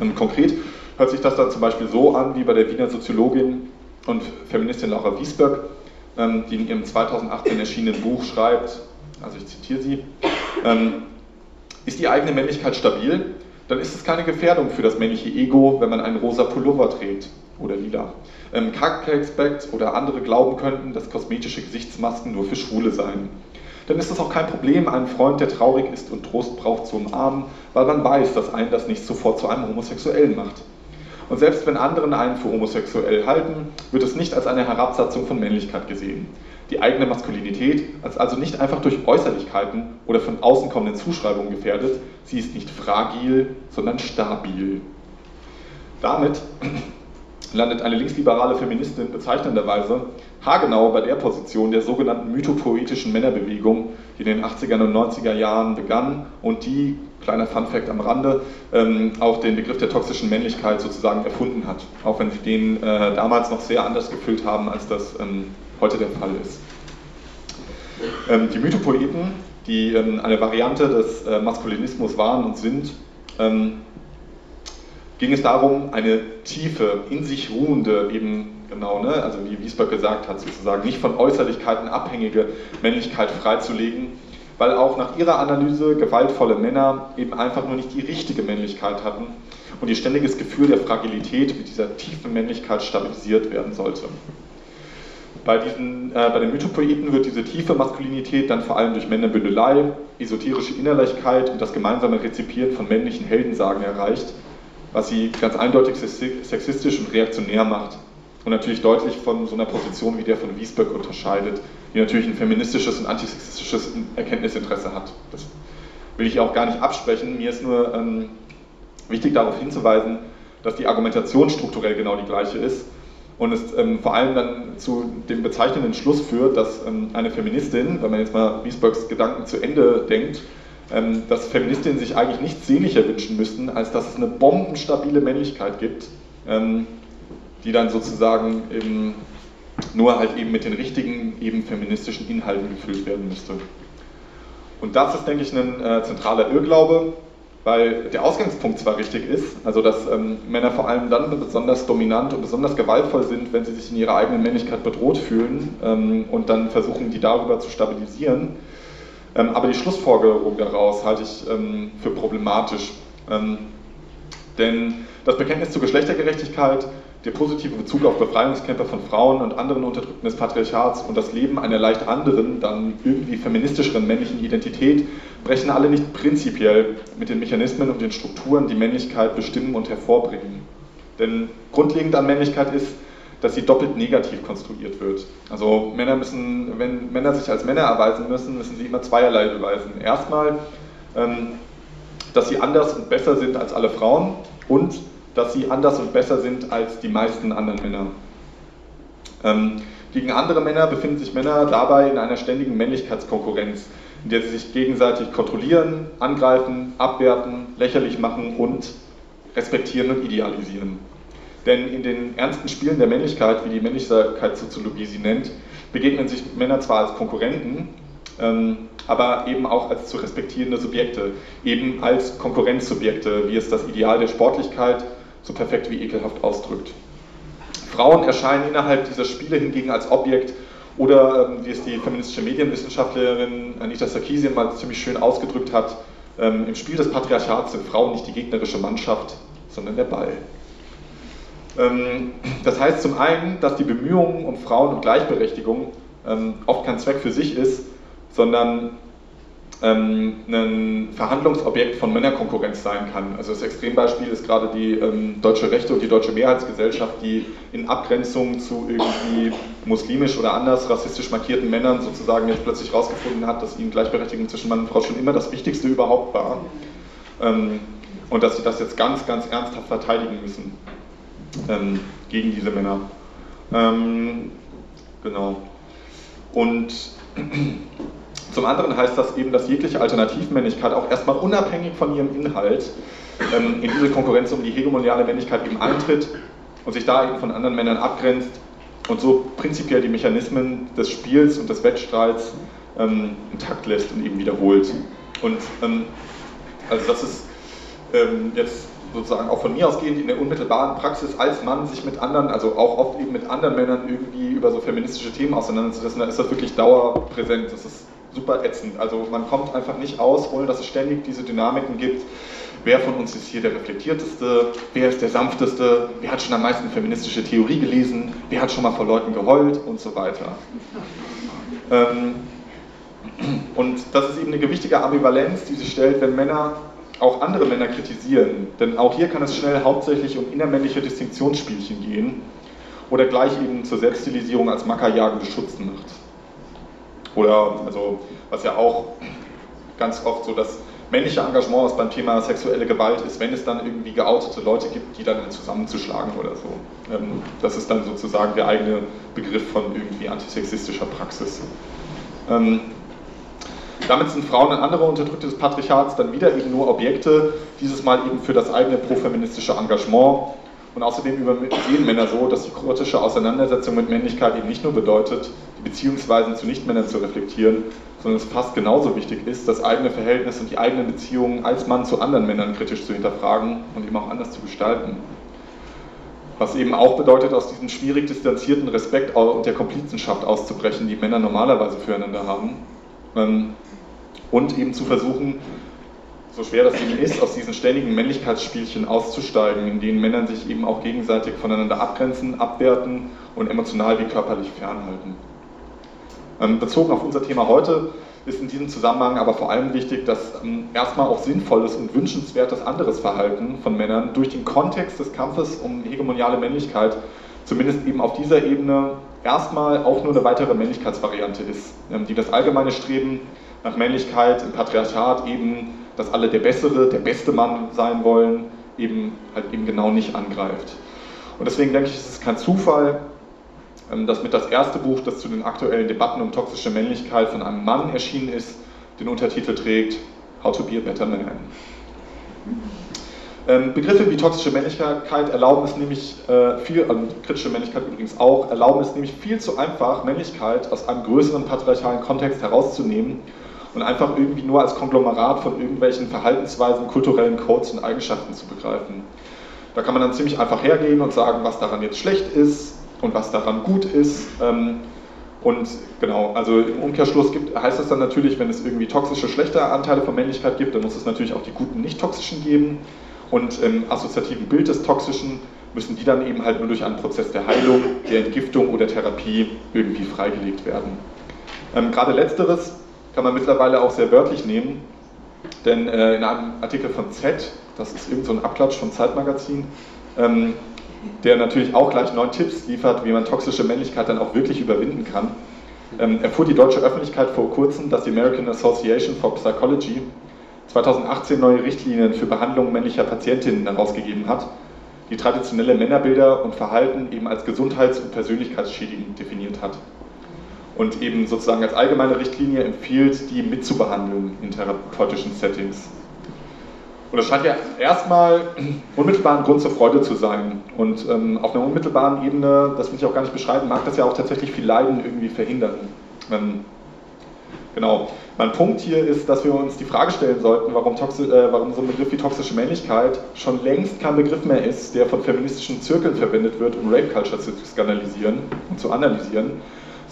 Und konkret hört sich das dann zum Beispiel so an, wie bei der Wiener Soziologin und Feministin Laura Wiesberg, ähm, die in ihrem 2018 erschienenen Buch schreibt, also ich zitiere sie, ähm, ist die eigene Männlichkeit stabil, dann ist es keine Gefährdung für das männliche Ego, wenn man einen rosa Pullover trägt oder lila. Ähm, Kackexpect oder andere glauben könnten, dass kosmetische Gesichtsmasken nur für Schwule seien. Dann ist es auch kein Problem, einen Freund, der traurig ist und Trost braucht, zu umarmen, weil man weiß, dass einen das nicht sofort zu einem Homosexuellen macht. Und selbst wenn anderen einen für homosexuell halten, wird es nicht als eine Herabsatzung von Männlichkeit gesehen. Die eigene Maskulinität ist also nicht einfach durch Äußerlichkeiten oder von außen kommenden Zuschreibungen gefährdet, sie ist nicht fragil, sondern stabil. Damit landet eine linksliberale Feministin bezeichnenderweise haargenau bei der Position der sogenannten mythopoetischen Männerbewegung, die in den 80er und 90er Jahren begann und die, kleiner Funfact am Rande, ähm, auch den Begriff der toxischen Männlichkeit sozusagen erfunden hat, auch wenn sie den äh, damals noch sehr anders gefüllt haben, als das ähm, heute der Fall ist. Ähm, die Mythopoeten, die ähm, eine Variante des äh, Maskulinismus waren und sind, ähm, ging es darum, eine tiefe, in sich ruhende, eben genau, ne, also wie Wiesberg gesagt hat, sozusagen nicht von Äußerlichkeiten abhängige Männlichkeit freizulegen, weil auch nach ihrer Analyse gewaltvolle Männer eben einfach nur nicht die richtige Männlichkeit hatten und ihr ständiges Gefühl der Fragilität mit dieser tiefen Männlichkeit stabilisiert werden sollte. Bei, diesen, äh, bei den Mythopoeten wird diese tiefe Maskulinität dann vor allem durch Männerbündelei, esoterische Innerlichkeit und das gemeinsame Rezipieren von männlichen Heldensagen erreicht, was sie ganz eindeutig sexistisch und reaktionär macht und natürlich deutlich von so einer Position wie der von Wiesböck unterscheidet, die natürlich ein feministisches und antisexistisches Erkenntnisinteresse hat. Das will ich auch gar nicht absprechen. Mir ist nur ähm, wichtig darauf hinzuweisen, dass die Argumentation strukturell genau die gleiche ist und es ähm, vor allem dann zu dem bezeichnenden Schluss führt, dass ähm, eine Feministin, wenn man jetzt mal Wiesbergs Gedanken zu Ende denkt, ähm, dass Feministinnen sich eigentlich nichts sehnlicher wünschen müssten, als dass es eine bombenstabile Männlichkeit gibt, ähm, die dann sozusagen eben nur halt eben mit den richtigen eben feministischen Inhalten gefüllt werden müsste. Und das ist, denke ich, ein äh, zentraler Irrglaube, weil der Ausgangspunkt zwar richtig ist, also dass ähm, Männer vor allem dann besonders dominant und besonders gewaltvoll sind, wenn sie sich in ihrer eigenen Männlichkeit bedroht fühlen ähm, und dann versuchen, die darüber zu stabilisieren. Ähm, aber die Schlussfolgerung daraus halte ich ähm, für problematisch. Ähm, denn das Bekenntnis zur Geschlechtergerechtigkeit der positive Bezug auf Befreiungskämpfer von Frauen und anderen Unterdrückten des Patriarchats und das Leben einer leicht anderen, dann irgendwie feministischeren männlichen Identität brechen alle nicht prinzipiell mit den Mechanismen und den Strukturen, die Männlichkeit bestimmen und hervorbringen. Denn grundlegend an Männlichkeit ist, dass sie doppelt negativ konstruiert wird. Also Männer müssen, wenn Männer sich als Männer erweisen müssen, müssen sie immer zweierlei beweisen. Erstmal, ähm, dass sie anders und besser sind als alle Frauen und dass sie anders und besser sind als die meisten anderen Männer. Ähm, gegen andere Männer befinden sich Männer dabei in einer ständigen Männlichkeitskonkurrenz, in der sie sich gegenseitig kontrollieren, angreifen, abwerten, lächerlich machen und respektieren und idealisieren. Denn in den ernsten Spielen der Männlichkeit, wie die Männlichkeitssoziologie sie nennt, begegnen sich Männer zwar als Konkurrenten, ähm, aber eben auch als zu respektierende Subjekte, eben als Konkurrenzsubjekte, wie es das Ideal der Sportlichkeit so perfekt wie ekelhaft ausdrückt. Frauen erscheinen innerhalb dieser Spiele hingegen als Objekt oder, ähm, wie es die feministische Medienwissenschaftlerin Anita Sarkeesian mal ziemlich schön ausgedrückt hat, ähm, im Spiel des Patriarchats sind Frauen nicht die gegnerische Mannschaft, sondern der Ball. Ähm, das heißt zum einen, dass die Bemühungen um Frauen- und Gleichberechtigung oft kein Zweck für sich ist, sondern ähm, ein Verhandlungsobjekt von Männerkonkurrenz sein kann. Also das Extrembeispiel ist gerade die ähm, deutsche Rechte und die deutsche Mehrheitsgesellschaft, die in Abgrenzung zu irgendwie muslimisch oder anders rassistisch markierten Männern sozusagen jetzt plötzlich herausgefunden hat, dass ihnen Gleichberechtigung zwischen Mann und Frau schon immer das Wichtigste überhaupt war. Ähm, und dass sie das jetzt ganz, ganz ernsthaft verteidigen müssen ähm, gegen diese Männer. Ähm, genau. Und zum anderen heißt das eben, dass jegliche Alternativmännlichkeit auch erstmal unabhängig von ihrem Inhalt ähm, in diese Konkurrenz um die hegemoniale Männlichkeit eben eintritt und sich da eben von anderen Männern abgrenzt und so prinzipiell die Mechanismen des Spiels und des Wettstreits ähm, intakt lässt und eben wiederholt. Und ähm, also das ist ähm, jetzt sozusagen auch von mir ausgehend in der unmittelbaren Praxis als Mann sich mit anderen, also auch oft eben mit anderen Männern irgendwie über so feministische Themen auseinanderzusetzen, da ist das wirklich dauerpräsent. Das ist super ätzend. Also man kommt einfach nicht aus, ohne dass es ständig diese Dynamiken gibt. Wer von uns ist hier der reflektierteste? Wer ist der sanfteste? Wer hat schon am meisten feministische Theorie gelesen? Wer hat schon mal vor Leuten geheult? Und so weiter. Ähm, und das ist eben eine gewichtige Ambivalenz, die sich stellt, wenn Männer auch andere Männer kritisieren. Denn auch hier kann es schnell hauptsächlich um innermännliche Distinktionsspielchen gehen oder gleich eben zur Selbststilisierung als Mackerjagen geschützt macht. Oder, also, was ja auch ganz oft so das männliche Engagement ist beim Thema sexuelle Gewalt ist, wenn es dann irgendwie geoutete Leute gibt, die dann zusammenzuschlagen oder so. Ähm, das ist dann sozusagen der eigene Begriff von irgendwie antisexistischer Praxis. Ähm, damit sind Frauen und andere Unterdrückte des Patriarchats dann wieder eben nur Objekte, dieses Mal eben für das eigene profeministische Engagement und außerdem übersehen Männer so, dass die kritische Auseinandersetzung mit Männlichkeit eben nicht nur bedeutet, die Beziehungsweisen zu Nichtmännern zu reflektieren, sondern es fast genauso wichtig ist, das eigene Verhältnis und die eigenen Beziehungen als Mann zu anderen Männern kritisch zu hinterfragen und eben auch anders zu gestalten. Was eben auch bedeutet, aus diesem schwierig distanzierten Respekt und der Komplizenschaft auszubrechen, die Männer normalerweise füreinander haben. Ähm, und eben zu versuchen, so schwer das eben ist, aus diesen ständigen Männlichkeitsspielchen auszusteigen, in denen Männer sich eben auch gegenseitig voneinander abgrenzen, abwerten und emotional wie körperlich fernhalten. Ähm, bezogen auf unser Thema heute ist in diesem Zusammenhang aber vor allem wichtig, dass ähm, erstmal auch sinnvolles und wünschenswertes anderes Verhalten von Männern durch den Kontext des Kampfes um hegemoniale Männlichkeit zumindest eben auf dieser Ebene erstmal auch nur eine weitere Männlichkeitsvariante ist, ähm, die das allgemeine Streben nach Männlichkeit im Patriarchat eben, dass alle der bessere, der beste Mann sein wollen, eben halt eben genau nicht angreift. Und deswegen denke ich, ist es kein Zufall, ähm, dass mit das erste Buch, das zu den aktuellen Debatten um toxische Männlichkeit von einem Mann erschienen ist, den Untertitel trägt How to be a better man. Ähm, Begriffe wie toxische Männlichkeit erlauben es nämlich äh, viel, also kritische Männlichkeit übrigens auch, erlauben es nämlich viel zu einfach, Männlichkeit aus einem größeren patriarchalen Kontext herauszunehmen und einfach irgendwie nur als Konglomerat von irgendwelchen Verhaltensweisen, kulturellen Codes und Eigenschaften zu begreifen. Da kann man dann ziemlich einfach hergehen und sagen, was daran jetzt schlecht ist und was daran gut ist. Ähm, und genau, also im Umkehrschluss gibt, heißt das dann natürlich, wenn es irgendwie toxische, schlechte Anteile von Männlichkeit gibt, dann muss es natürlich auch die guten, nicht toxischen geben. Und im assoziativen Bild des Toxischen müssen die dann eben halt nur durch einen Prozess der Heilung, der Entgiftung oder Therapie irgendwie freigelegt werden. Ähm, gerade letzteres kann man mittlerweile auch sehr wörtlich nehmen, denn äh, in einem Artikel von Z, das ist irgendein so Abklatsch vom Zeitmagazin, ähm, der natürlich auch gleich neun Tipps liefert, wie man toxische Männlichkeit dann auch wirklich überwinden kann, ähm, erfuhr die deutsche Öffentlichkeit vor kurzem, dass die American Association for Psychology 2018 neue Richtlinien für Behandlung männlicher Patientinnen herausgegeben hat, die traditionelle Männerbilder und Verhalten eben als gesundheits- und persönlichkeitsschädigend definiert hat und eben sozusagen als allgemeine Richtlinie empfiehlt, die mitzubehandeln in therapeutischen Settings. Und das scheint ja erstmal unmittelbar ein Grund zur Freude zu sein. Und ähm, auf einer unmittelbaren Ebene, das will ich auch gar nicht beschreiben, mag das ja auch tatsächlich viel Leiden irgendwie verhindern. Ähm, genau. Mein Punkt hier ist, dass wir uns die Frage stellen sollten, warum, toxi äh, warum so ein Begriff wie toxische Männlichkeit schon längst kein Begriff mehr ist, der von feministischen Zirkeln verwendet wird, um Rape Culture zu skandalisieren und zu analysieren,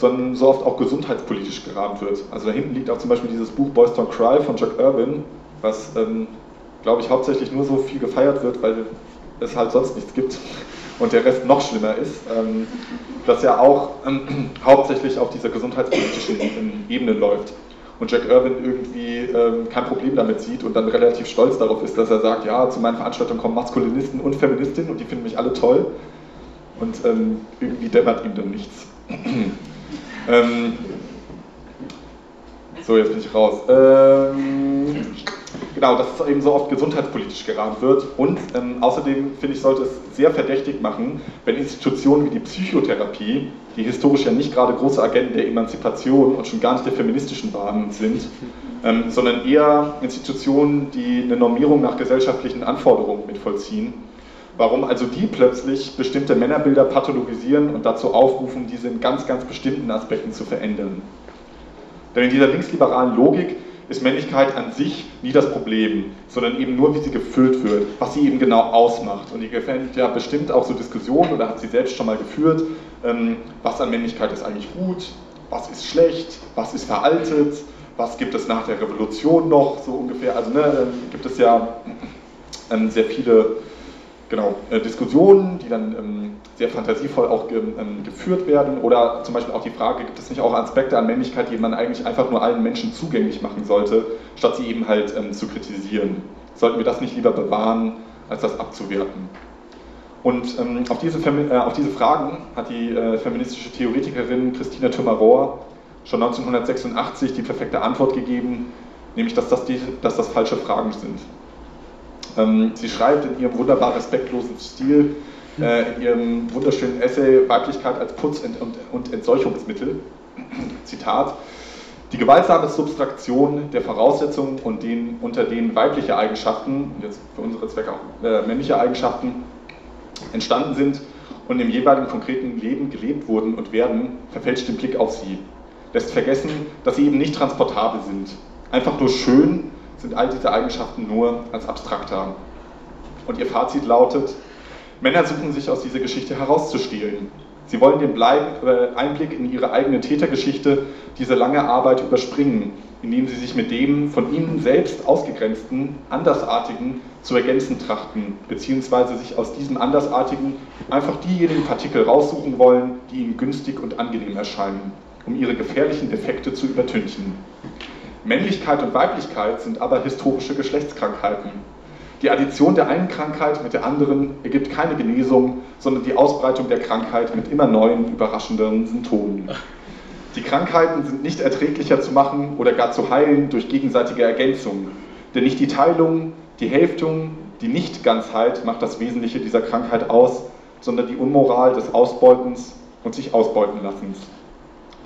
sondern so oft auch gesundheitspolitisch gerahmt wird. Also da hinten liegt auch zum Beispiel dieses Buch Boys Don't Cry von Jack Irwin, was, ähm, glaube ich, hauptsächlich nur so viel gefeiert wird, weil es halt sonst nichts gibt und der Rest noch schlimmer ist, ähm, das ja auch ähm, hauptsächlich auf dieser gesundheitspolitischen Ebene läuft. Und Jack Irwin irgendwie ähm, kein Problem damit sieht und dann relativ stolz darauf ist, dass er sagt, ja, zu meinen Veranstaltungen kommen Maskulinisten und Feministinnen und die finden mich alle toll. Und ähm, irgendwie dämmert ihm dann nichts. Ähm, so, jetzt bin ich raus. Ähm, genau, dass es eben so oft gesundheitspolitisch gerahmt wird. Und ähm, außerdem, finde ich, sollte es sehr verdächtig machen, wenn Institutionen wie die Psychotherapie, die historisch ja nicht gerade große Agenten der Emanzipation und schon gar nicht der feministischen Bahnen sind, ähm, sondern eher Institutionen, die eine Normierung nach gesellschaftlichen Anforderungen mit vollziehen, Warum also die plötzlich bestimmte Männerbilder pathologisieren und dazu aufrufen, diese in ganz, ganz bestimmten Aspekten zu verändern. Denn in dieser linksliberalen Logik ist Männlichkeit an sich nie das Problem, sondern eben nur, wie sie gefüllt wird, was sie eben genau ausmacht. Und die gefällt ja bestimmt auch so Diskussionen oder hat sie selbst schon mal geführt, ähm, was an Männlichkeit ist eigentlich gut, was ist schlecht, was ist veraltet, was gibt es nach der Revolution noch, so ungefähr. Also ne, gibt es ja ähm, sehr viele genau, äh, Diskussionen, die dann ähm, sehr fantasievoll auch ge, ähm, geführt werden. Oder zum Beispiel auch die Frage, gibt es nicht auch Aspekte an Männlichkeit, die man eigentlich einfach nur allen Menschen zugänglich machen sollte, statt sie eben halt ähm, zu kritisieren? Sollten wir das nicht lieber bewahren, als das abzuwerten? Und ähm, auf, diese, äh, auf, diese, Fragen hat die äh, feministische Theoretikerin Christina Thürmer-Rohr schon 1986 die perfekte Antwort gegeben, nämlich dass das, die, dass das falsche Fragen sind. Ähm, sie schreibt in ihrem wunderbar respektlosen Stil, äh, in ihrem wunderschönen Essay Weiblichkeit als Putz- und Entseuchungsmittel, Zitat, die gewaltsame Substraktion der Voraussetzungen und den, unter denen weibliche Eigenschaften, jetzt für unsere Zwecke auch äh, männliche Eigenschaften, entstanden sind und im jeweiligen konkreten Leben gelebt wurden und werden, verfälscht den Blick auf sie, lässt vergessen, dass sie eben nicht transportabel sind, einfach nur schön sind all diese Eigenschaften nur als abstrakter. Und ihr Fazit lautet, Männer suchen sich aus dieser Geschichte herauszustehlen. Sie wollen den äh, Einblick in ihre eigene Tätergeschichte, diese lange Arbeit überspringen, indem sie sich mit dem von ihnen selbst ausgegrenzten, andersartigen zu ergänzen trachten, beziehungsweise sich aus diesem andersartigen einfach diejenigen Partikel raussuchen wollen, die ihnen günstig und angenehm erscheinen, um ihre gefährlichen Defekte zu übertünchen. Männlichkeit und Weiblichkeit sind aber historische Geschlechtskrankheiten. Die Addition der einen Krankheit mit der anderen ergibt keine Genesung, sondern die Ausbreitung der Krankheit mit immer neuen, überraschenden Symptomen. Die Krankheiten sind nicht erträglicher zu machen oder gar zu heilen durch gegenseitige Ergänzung. Denn nicht die Teilung, die Hälftung, die Nicht-Ganzheit macht das Wesentliche dieser Krankheit aus, sondern die Unmoral des Ausbeutens und sich ausbeuten lassens.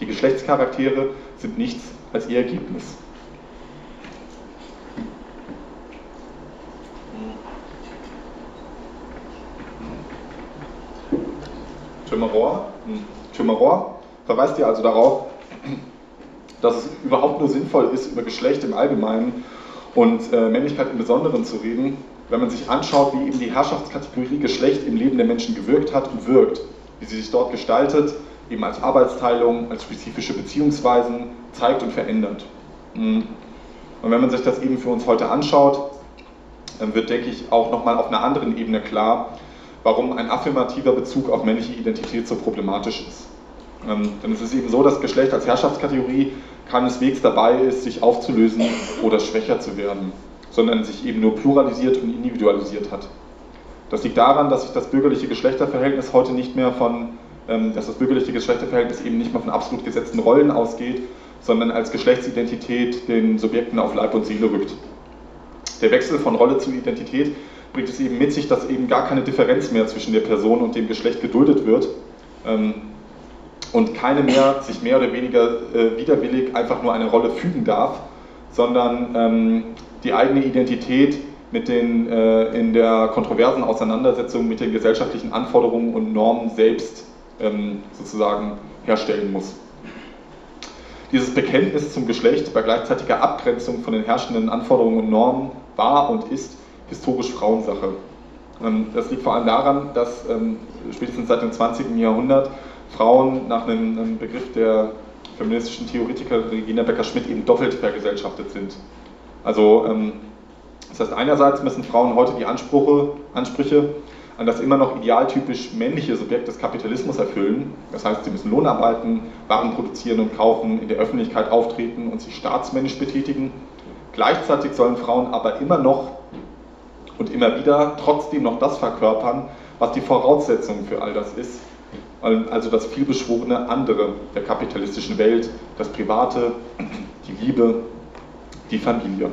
Die Geschlechtscharaktere sind nichts als ihr Ergebnis. Tümmerrohr. Tümmerrohr verweist ja also darauf, dass es überhaupt nur sinnvoll ist, über Geschlecht im Allgemeinen und äh, Männlichkeit im Besonderen zu reden, wenn man sich anschaut, wie eben die Herrschaftskategorie Geschlecht im Leben der Menschen gewirkt hat und wirkt, wie sie sich dort gestaltet, eben als Arbeitsteilung, als spezifische Beziehungsweisen zeigt und verändert. Mhm. Und wenn man sich das eben für uns heute anschaut, dann wird, denke ich, auch nochmal auf einer anderen Ebene klar, warum ein affirmativer Bezug auf männliche Identität so problematisch ist. Ähm, denn es ist eben so, dass Geschlecht als Herrschaftskategorie keineswegs dabei ist, sich aufzulösen oder schwächer zu werden, sondern sich eben nur pluralisiert und individualisiert hat. Das liegt daran, dass sich das bürgerliche Geschlechterverhältnis heute nicht mehr von, ähm, dass das bürgerliche Geschlechterverhältnis eben nicht mehr von absolut gesetzten Rollen ausgeht, sondern als Geschlechtsidentität den Subjekten auf Leib und Seele rückt. Der Wechsel von Rolle zu Identität bringt es eben mit sich, dass eben gar keine Differenz mehr zwischen der Person und dem Geschlecht geduldet wird, ähm, und keine mehr sich mehr oder weniger äh, widerwillig einfach nur eine Rolle fügen darf, sondern ähm, die eigene Identität mit den äh, in der kontroversen Auseinandersetzung mit den gesellschaftlichen Anforderungen und Normen selbst ähm, sozusagen herstellen muss. Dieses Bekenntnis zum Geschlecht bei gleichzeitiger Abgrenzung von den herrschenden Anforderungen und Normen war und ist historisch Frauensache. Ähm, das liegt vor allem daran, dass ähm, spätestens seit dem 20. Jahrhundert Frauen nach einem, einem Begriff der feministischen Theoretikerin Regina Becker-Schmidt eben doppelt vergesellschaftet sind. Also ähm, das heißt, einerseits müssen Frauen heute die Ansprüche, Ansprüche an das immer noch idealtypisch männliche Subjekt des Kapitalismus erfüllen. Das heißt, sie müssen Lohn arbeiten, Waren produzieren und kaufen, in der Öffentlichkeit auftreten und sich staatsmännisch betätigen. Gleichzeitig sollen Frauen aber immer noch und immer wieder trotzdem noch das verkörpern, was die Voraussetzung für all das ist, also das vielbeschworene andere der kapitalistischen Welt, das Private, die Liebe, die Familie.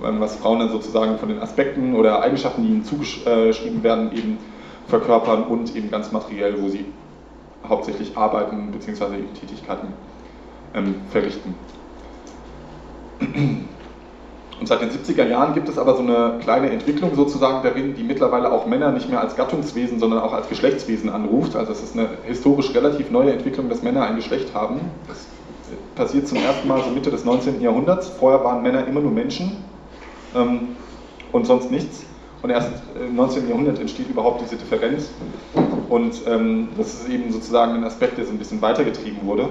Was Frauen dann sozusagen von den Aspekten oder Eigenschaften, die ihnen zugeschrieben werden, eben verkörpern und eben ganz materiell, wo sie hauptsächlich arbeiten bzw. eben Tätigkeiten ähm, verrichten. Und seit den 70er Jahren gibt es aber so eine kleine Entwicklung sozusagen darin, die mittlerweile auch Männer nicht mehr als Gattungswesen, sondern auch als Geschlechtswesen anruft. Also es ist eine historisch relativ neue Entwicklung, dass Männer ein Geschlecht haben. Das passiert zum ersten Mal so Mitte des 19. Jahrhunderts. Vorher waren Männer immer nur Menschen ähm, und sonst nichts. Und erst im 19. Jahrhundert entsteht überhaupt diese Differenz. Und ähm, das ist eben sozusagen ein Aspekt, der so ein bisschen weitergetrieben wurde.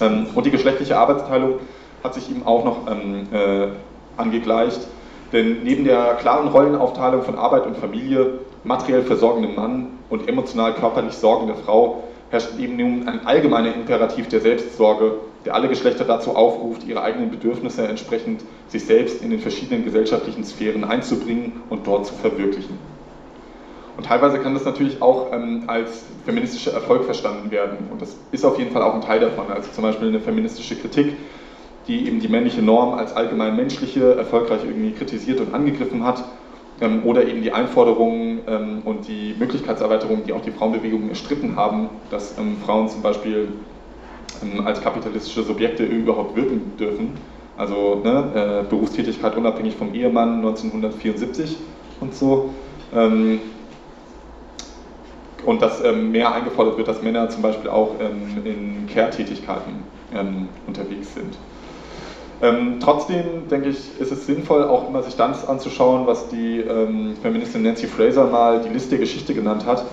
Ähm, und die geschlechtliche Arbeitsteilung hat sich eben auch noch ähm, äh, angegleicht. Denn neben der klaren Rollenaufteilung von Arbeit und Familie, materiell versorgendem Mann und emotional körperlich sorgender Frau herrscht eben nun ein allgemeiner Imperativ der Selbstsorge, der alle Geschlechter dazu aufruft, ihre eigenen Bedürfnisse entsprechend sich selbst in den verschiedenen gesellschaftlichen Sphären einzubringen und dort zu verwirklichen. Und teilweise kann das natürlich auch ähm, als feministischer Erfolg verstanden werden. Und das ist auf jeden Fall auch ein Teil davon. Also zum Beispiel eine feministische Kritik die eben die männliche Norm als allgemein menschliche erfolgreich irgendwie kritisiert und angegriffen hat. Ähm, oder eben die Einforderungen ähm, und die Möglichkeitserweiterungen, die auch die Frauenbewegungen erstritten haben, dass ähm, Frauen zum Beispiel ähm, als kapitalistische Subjekte überhaupt wirken dürfen. Also ne, äh, Berufstätigkeit unabhängig vom Ehemann 1974 und so. Ähm, und dass ähm, mehr eingefordert wird, dass Männer zum Beispiel auch in Care-Tätigkeiten unterwegs sind. Ähm, trotzdem denke ich, ist es sinnvoll, auch immer sich das anzuschauen, was die ähm, Feministin Nancy Fraser mal die Liste der Geschichte genannt hat.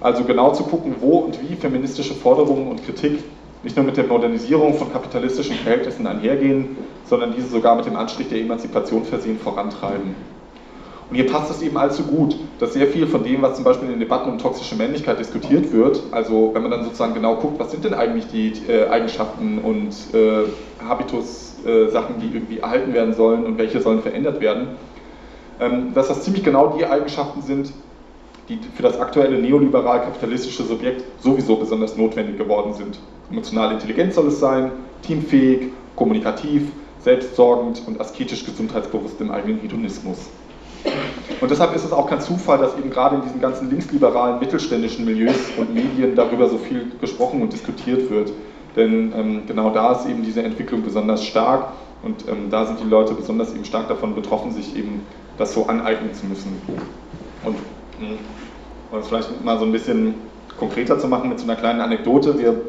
Also genau zu gucken, wo und wie feministische Forderungen und Kritik nicht nur mit der Modernisierung von kapitalistischen Verhältnissen einhergehen, sondern diese sogar mit dem Anstrich der Emanzipation versehen vorantreiben. Und hier passt es eben allzu gut, dass sehr viel von dem, was zum Beispiel in den Debatten um toxische Männlichkeit diskutiert wird, also wenn man dann sozusagen genau guckt, was sind denn eigentlich die äh, Eigenschaften und äh, Habitus-Sachen, äh, die irgendwie erhalten werden sollen und welche sollen verändert werden, ähm, dass das ziemlich genau die Eigenschaften sind, die für das aktuelle neoliberal-kapitalistische Subjekt sowieso besonders notwendig geworden sind. Emotionale Intelligenz soll es sein, teamfähig, kommunikativ, selbstsorgend und asketisch gesundheitsbewusst im eigenen Hedonismus. Und deshalb ist es auch kein Zufall, dass eben gerade in diesen ganzen linksliberalen mittelständischen Milieus und Medien darüber so viel gesprochen und diskutiert wird. Denn ähm, genau da ist eben diese Entwicklung besonders stark und ähm, da sind die Leute besonders eben stark davon betroffen, sich eben das so aneignen zu müssen. Und hm, um es vielleicht mal so ein bisschen konkreter zu machen mit so einer kleinen Anekdote, wir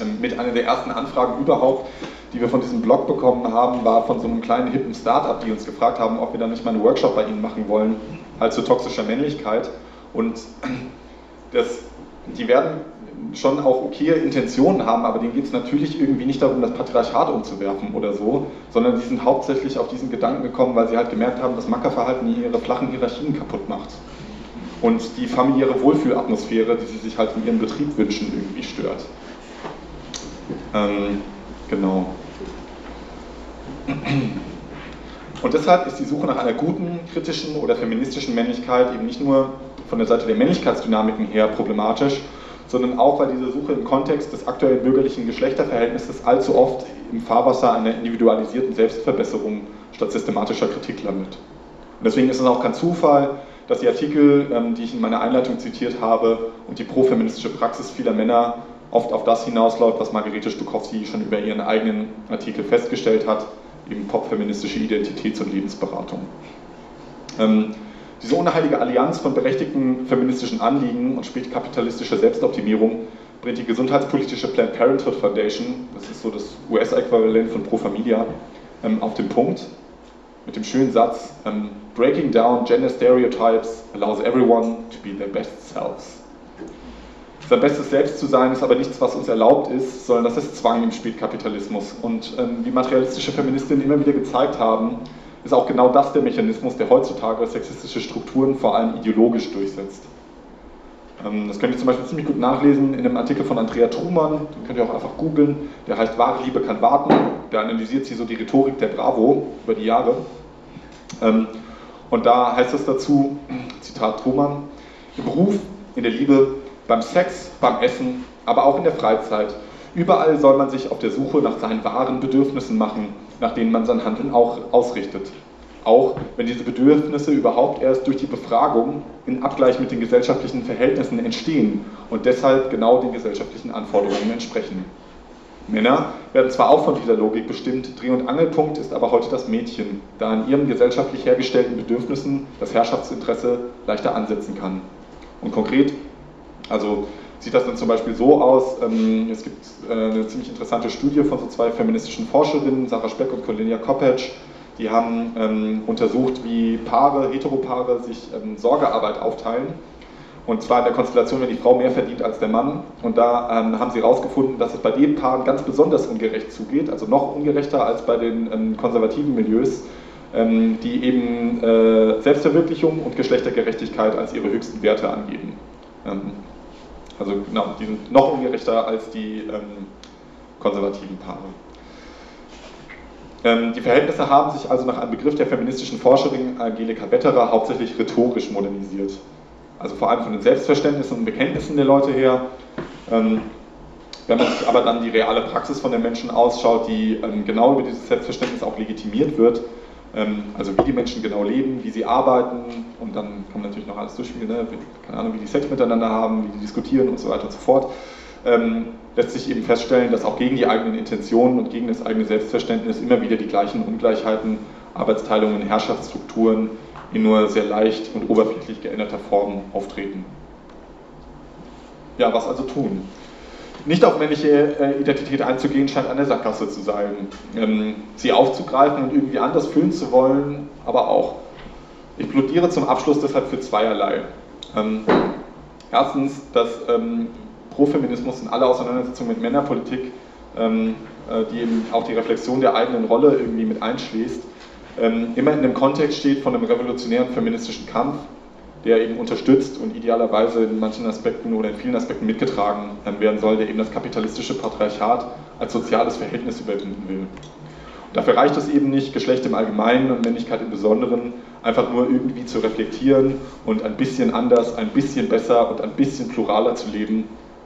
ähm, mit einer der ersten Anfragen überhaupt die wir von diesem Blog bekommen haben, war von so einem kleinen hippen Startup, die uns gefragt haben, ob wir da nicht mal einen Workshop bei ihnen machen wollen, halt zu toxischer Männlichkeit. Und das, die werden schon auch okaye Intentionen haben, aber denen geht es natürlich irgendwie nicht darum, das Patriarchat umzuwerfen oder so, sondern die sind hauptsächlich auf diesen Gedanken gekommen, weil sie halt gemerkt haben, dass Mackerverhalten ihre flachen Hierarchien kaputt macht. Und die familiäre Wohlfühlatmosphäre, die sie sich halt in ihrem Betrieb wünschen, irgendwie stört. Ähm, genau. Und deshalb ist die Suche nach einer guten, kritischen oder feministischen Männlichkeit eben nicht nur von der Seite der Männlichkeitsdynamiken her problematisch, sondern auch, weil diese Suche im Kontext des aktuellen bürgerlichen Geschlechterverhältnisses allzu oft im Fahrwasser einer individualisierten Selbstverbesserung statt systematischer Kritik landet. Und deswegen ist es auch kein Zufall, dass die Artikel, ähm, die ich in meiner Einleitung zitiert habe, und die profeministische Praxis vieler Männer oft auf das hinausläuft, was Margarete Stukowski schon über ihren eigenen Artikel festgestellt hat, eben popfeministische Identitäts- und Lebensberatung. Ähm, diese unheilige Allianz von berechtigten feministischen Anliegen und spätkapitalistischer Selbstoptimierung bringt die gesundheitspolitische Planned Parenthood Foundation, das ist so das US-Äquivalent von Pro Familia, ähm, auf den Punkt mit dem schönen Satz: ähm, Breaking down gender stereotypes allows everyone to be their best selves. Sein bestes Selbst zu sein ist aber nichts, was uns erlaubt ist, sondern das ist Zwang im Spätkapitalismus. Und ähm, wie materialistische Feministinnen immer wieder gezeigt haben, ist auch genau das der Mechanismus, der heutzutage sexistische Strukturen vor allem ideologisch durchsetzt. Ähm, das könnt ihr zum Beispiel ziemlich gut nachlesen in einem Artikel von Andrea Trumann, den könnt ihr auch einfach googeln, der heißt Wahre Liebe kann warten. Der analysiert sie so die Rhetorik der Bravo über die Jahre. Ähm, und da heißt es dazu, Zitat Trumann, im Beruf, in der Liebe beim Sex, beim Essen, aber auch in der Freizeit. Überall soll man sich auf der Suche nach seinen wahren Bedürfnissen machen, nach denen man sein Handeln auch ausrichtet. Auch wenn diese Bedürfnisse überhaupt erst durch die Befragung in Abgleich mit den gesellschaftlichen Verhältnissen entstehen und deshalb genau den gesellschaftlichen Anforderungen entsprechen. Männer werden zwar auch von dieser Logik bestimmt, Dreh- und Angelpunkt ist aber heute das Mädchen, da an ihren gesellschaftlich hergestellten Bedürfnissen das Herrschaftsinteresse leichter ansetzen kann. Und konkret also sieht das dann zum Beispiel so aus, ähm, es gibt äh, eine ziemlich interessante Studie von so zwei feministischen Forscherinnen, Sarah Speck und Cornelia Koppetsch, die haben ähm, untersucht, wie Paare, Heteropaare sich ähm, Sorgearbeit aufteilen. Und zwar in der Konstellation, wenn die Frau mehr verdient als der Mann. Und da haben sie herausgefunden, dass es bei den Paaren ganz besonders ungerecht zugeht, also noch ungerechter als bei den konservativen Milieus, die eben äh, Selbstverwirklichung und Geschlechtergerechtigkeit als ihre höchsten Werte angeben. Also genau, die sind noch ungerechter als die ähm, konservativen Paare. Ähm, die Verhältnisse haben sich also nach einem Begriff der feministischen Forscherin Angelika Wetterer hauptsächlich rhetorisch modernisiert. Also vor allem von den Selbstverständnissen und Bekenntnissen der Leute her. Ähm, wenn man sich aber dann die reale Praxis von den Menschen ausschaut, die ähm, genau über dieses Selbstverständnis auch legitimiert wird, also wie die Menschen genau leben, wie sie arbeiten und dann kann man natürlich noch alles durchspielen, ne? keine Ahnung, wie die Sex miteinander haben, wie die diskutieren und so weiter und so fort, ähm, lässt sich eben feststellen, dass auch gegen die eigenen Intentionen und gegen das eigene Selbstverständnis immer wieder die gleichen Ungleichheiten, Arbeitsteilungen, Herrschaftsstrukturen in nur sehr leicht und oberflächlich geänderter Form auftreten. Ja, was also tun? Nicht auf männliche äh, Identität einzugehen, scheint eine Sackgasse zu sein. Ähm, sie aufzugreifen und irgendwie anders fühlen zu wollen, aber auch. Ich plädiere zum Abschluss deshalb für zweierlei. Ähm, erstens, dass ähm, Profeminismus und alle Auseinandersetzungen mit Männerpolitik, äh, die eben auch die Reflexion der eigenen Rolle irgendwie mit einschließt, immer in dem Kontext steht von einem revolutionären feministischen Kampf, der eben unterstützt und idealerweise in manchen Aspekten oder in vielen Aspekten mitgetragen werden soll, der eben das kapitalistische Patriarchat als soziales Verhältnis überwinden will. Und dafür reicht es eben nicht, Geschlecht im Allgemeinen und Männlichkeit im Besonderen einfach nur irgendwie zu reflektieren und ein bisschen anders, ein bisschen besser und ein bisschen pluraler zu leben,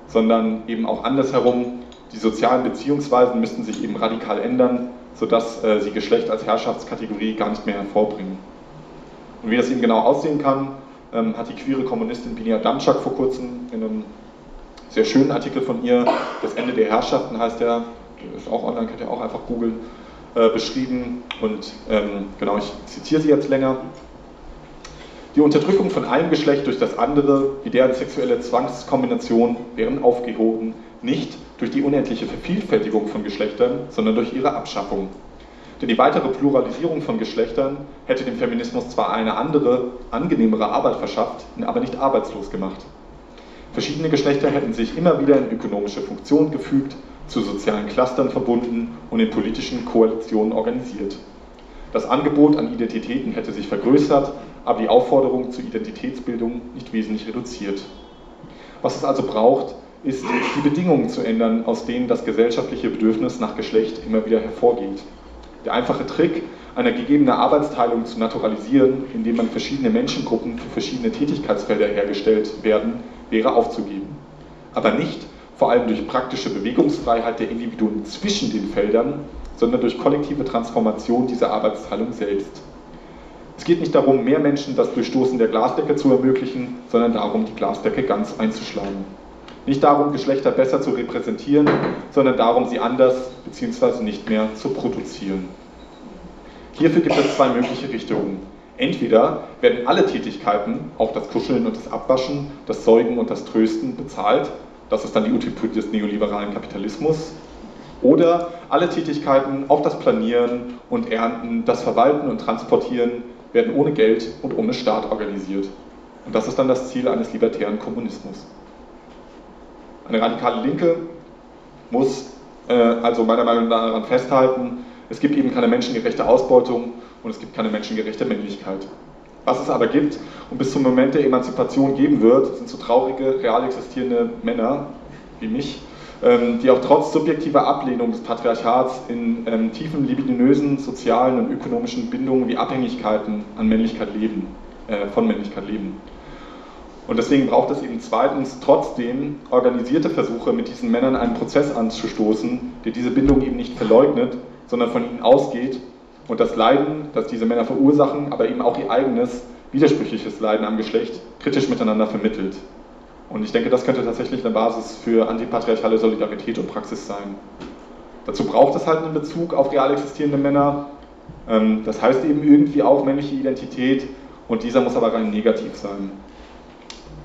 sondern eben auch andersherum. Die sozialen Beziehungsweisen müssten sich eben radikal ändern, sodass äh, sie Geschlecht als Herrschaftskategorie gar nicht mehr hervorbringen. Und wie das eben genau aussehen kann, ähm, hat die queere Kommunistin Binia Damczak vor kurzem in einem sehr schönen Artikel von ihr, Das Ende der Herrschaften heißt der, ist auch online, könnt ihr auch einfach googeln, äh, beschrieben. Und ähm, genau, ich zitiere sie jetzt länger. Die Unterdrückung von einem Geschlecht durch das andere, wie deren sexuelle Zwangskombination, wären aufgehoben, nicht durch die unendliche Vervielfältigung von Geschlechtern, sondern durch ihre Abschaffung. Denn die weitere Pluralisierung von Geschlechtern hätte dem Feminismus zwar eine andere, angenehmere Arbeit verschafft, ihn aber nicht arbeitslos gemacht. Verschiedene Geschlechter hätten sich immer wieder in ökonomische Funktionen gefügt, zu sozialen Clustern verbunden und in politischen Koalitionen organisiert. Das Angebot an Identitäten hätte sich vergrößert, aber die Aufforderung zur Identitätsbildung nicht wesentlich reduziert. Was es also braucht, ist, die Bedingungen zu ändern, aus denen das gesellschaftliche Bedürfnis nach Geschlecht immer wieder hervorgeht. Der einfache Trick, eine gegebene Arbeitsteilung zu naturalisieren, indem man verschiedene Menschengruppen für verschiedene Tätigkeitsfelder hergestellt werden, wäre aufzugeben. Aber nicht vor allem durch praktische Bewegungsfreiheit der Individuen zwischen den Feldern, sondern durch kollektive Transformation dieser Arbeitsteilung selbst. Es geht nicht darum, mehr Menschen das Durchstoßen der Glasdecke zu ermöglichen, sondern darum, die Glasdecke ganz einzuschlagen. Nicht darum, Geschlechter besser zu repräsentieren, sondern darum, sie anders bzw. nicht mehr zu produzieren. Hierfür gibt es zwei mögliche Richtungen. Entweder werden alle Tätigkeiten, auch das Kuscheln und das Abwaschen, das Säugen und das Trösten, bezahlt. Das ist dann die Utopie des neoliberalen Kapitalismus. Oder alle Tätigkeiten, auch das Planieren und Ernten, das Verwalten und Transportieren, werden ohne Geld und ohne Staat organisiert. Und das ist dann das Ziel eines libertären Kommunismus. Eine radikale Linke muss äh, also meiner Meinung nach daran festhalten, es gibt eben keine menschengerechte Ausbeutung und es gibt keine menschengerechte Männlichkeit. Was es aber gibt und bis zum Moment der Emanzipation geben wird, sind so traurige, real existierende Männer wie mich, ähm, die auch trotz subjektiver Ablehnung des Patriarchats in ähm, tiefen libidinösen sozialen und ökonomischen Bindungen wie Abhängigkeiten an Männlichkeit leben, äh, von Männlichkeit leben. Und deswegen braucht es eben zweitens trotzdem organisierte Versuche, mit diesen Männern einen Prozess anzustoßen, der diese Bindung eben nicht verleugnet, sondern von ihnen ausgeht und das Leiden, das diese Männer verursachen, aber eben auch ihr eigenes widersprüchliches Leiden am Geschlecht kritisch miteinander vermittelt. Und ich denke, das könnte tatsächlich eine Basis für antipatriarchale Solidarität und Praxis sein. Dazu braucht es halt einen Bezug auf real existierende Männer. Ähm, das heißt eben irgendwie auch männliche Identität und dieser muss aber rein negativ sein.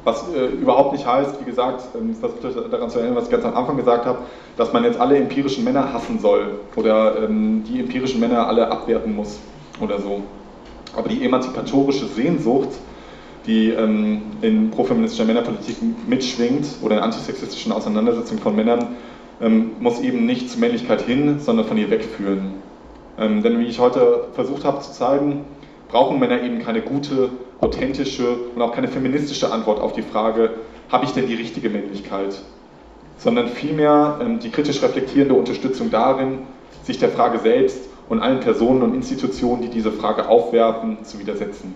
Was äh, überhaupt nicht heißt, wie gesagt, ähm, versucht euch daran zu erinnern, was ich ganz am Anfang gesagt habe, dass man jetzt alle empirischen Männer hassen soll oder ähm, die empirischen Männer alle abwerten muss oder so. Aber die emanzipatorische Sehnsucht, die ähm, in profeministischer Männerpolitik mitschwingt oder in antisexistischen Auseinandersetzungen von Männern, ähm, muss eben nicht zur Männlichkeit hin, sondern von ihr wegführen. Ähm, denn wie ich heute versucht habe zu zeigen, brauchen Männer eben keine gute, authentische und auch keine feministische Antwort auf die Frage, habe ich denn die richtige Männlichkeit? Sondern vielmehr ähm, die kritisch reflektierende Unterstützung darin, sich der Frage selbst und allen Personen und Institutionen, die diese Frage aufwerfen, zu widersetzen.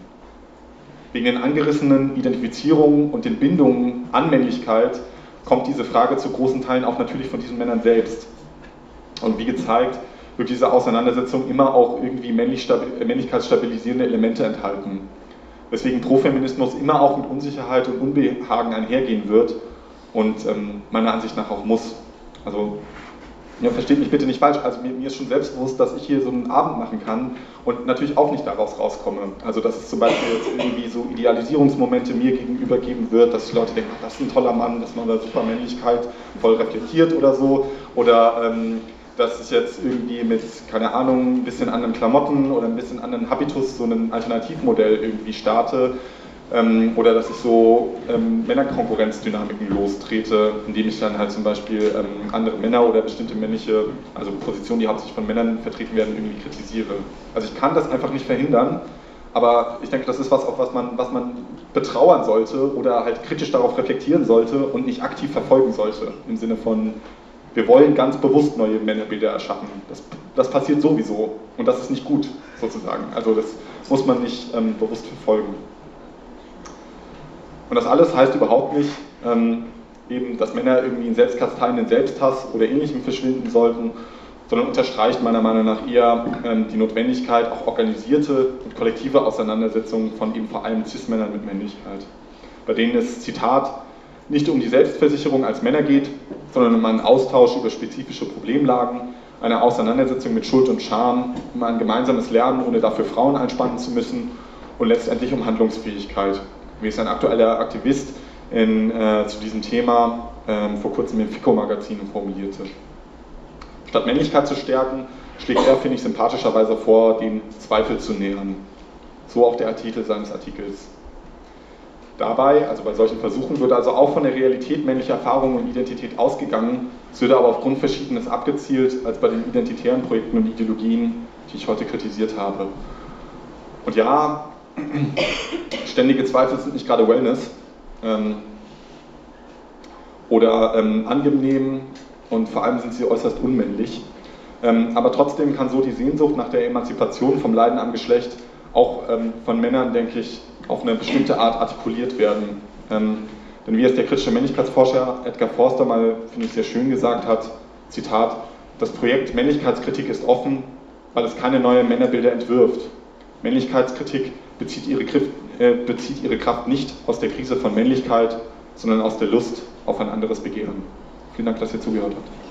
Wegen den angerissenen Identifizierungen und den Bindungen an Männlichkeit kommt diese Frage zu großen Teilen auch natürlich von diesen Männern selbst. Und wie gezeigt, wird diese Auseinandersetzung immer auch irgendwie männlich, männlichkeitsstabilisierende Elemente enthalten. Weswegen Profeminismus immer auch mit Unsicherheit und Unbehagen einhergehen wird und ähm, meiner Ansicht nach auch muss. Also ja, versteht mich bitte nicht falsch, also mir, mir, ist schon selbstbewusst, dass ich hier so einen Abend machen kann und natürlich auch nicht daraus rauskomme. Also dass es zum Beispiel jetzt irgendwie so Idealisierungsmomente mir gegenüber geben wird, dass die Leute denken, ach, das ist ein toller Mann, dass man da super Männlichkeit voll reflektiert oder so. Oder ähm, dass ich jetzt irgendwie mit, keine Ahnung, ein bisschen anderen Klamotten oder ein bisschen anderen Habitus so ein Alternativmodell irgendwie starte. Ähm, oder dass ich so ähm, Männerkonkurrenzdynamiken lostrete, indem ich dann halt zum Beispiel ähm, andere Männer oder bestimmte männliche, also Positionen, die hauptsächlich von Männern vertreten werden, irgendwie kritisiere. Also ich kann das einfach nicht verhindern, aber ich denke, das ist was, auf was man, was man betrauern sollte oder halt kritisch darauf reflektieren sollte und nicht aktiv verfolgen sollte. Im Sinne von, wir wollen ganz bewusst neue Männerbilder erschaffen. Das, das passiert sowieso und das ist nicht gut, sozusagen. Also das muss man nicht ähm, bewusst verfolgen. Und das alles heißt überhaupt nicht, ähm, eben, dass Männer irgendwie in selbstkasteienden Selbsthass oder ähnlichem verschwinden sollten, sondern unterstreicht meiner Meinung nach eher ähm, die Notwendigkeit, auch organisierte und kollektive Auseinandersetzungen von eben vor allem Cis-Männern mit Männlichkeit, bei denen es, Zitat, nicht um die Selbstversicherung als Männer geht, sondern um einen Austausch über spezifische Problemlagen, eine Auseinandersetzung mit Schuld und Scham, um ein gemeinsames Lernen, ohne dafür Frauen einspannen zu müssen und letztendlich um Handlungsfähigkeit, wie es ein aktueller Aktivist in, äh, zu diesem Thema äh, vor kurzem im FICO-Magazin formulierte. Statt Männlichkeit zu stärken, schlägt er, finde ich, sympathischerweise vor, den Zweifel zu nähern. So auch der Titel seines Artikels. Dabei, also bei solchen Versuchen, wird also auch von der Realität männlicher Erfahrungen und Identität ausgegangen, es wird aber aufgrund Verschiedenes abgezielt als bei den identitären Projekten und Ideologien, die ich heute kritisiert habe. Und ja, ständige Zweifel sind nicht gerade Wellness ähm, oder ähm, angenehm und vor allem sind sie äußerst unmännlich. Ähm, aber trotzdem kann so die Sehnsucht nach der Emanzipation vom Leiden am Geschlecht auch ähm, von Männern, denke ich, auf eine bestimmte Art artikuliert werden. Ähm, denn wie es der kritische Männlichkeitsforscher Edgar Forster mal, finde ich, sehr schön gesagt hat, Zitat, das Projekt Männlichkeitskritik ist offen, weil es keine neuen Männerbilder entwirft. Männlichkeitskritik bezieht ihre, äh, bezieht ihre Kraft nicht aus der Krise von Männlichkeit, sondern aus der Lust auf ein anderes Begehren. Vielen Dank, dass ihr zugehört habt.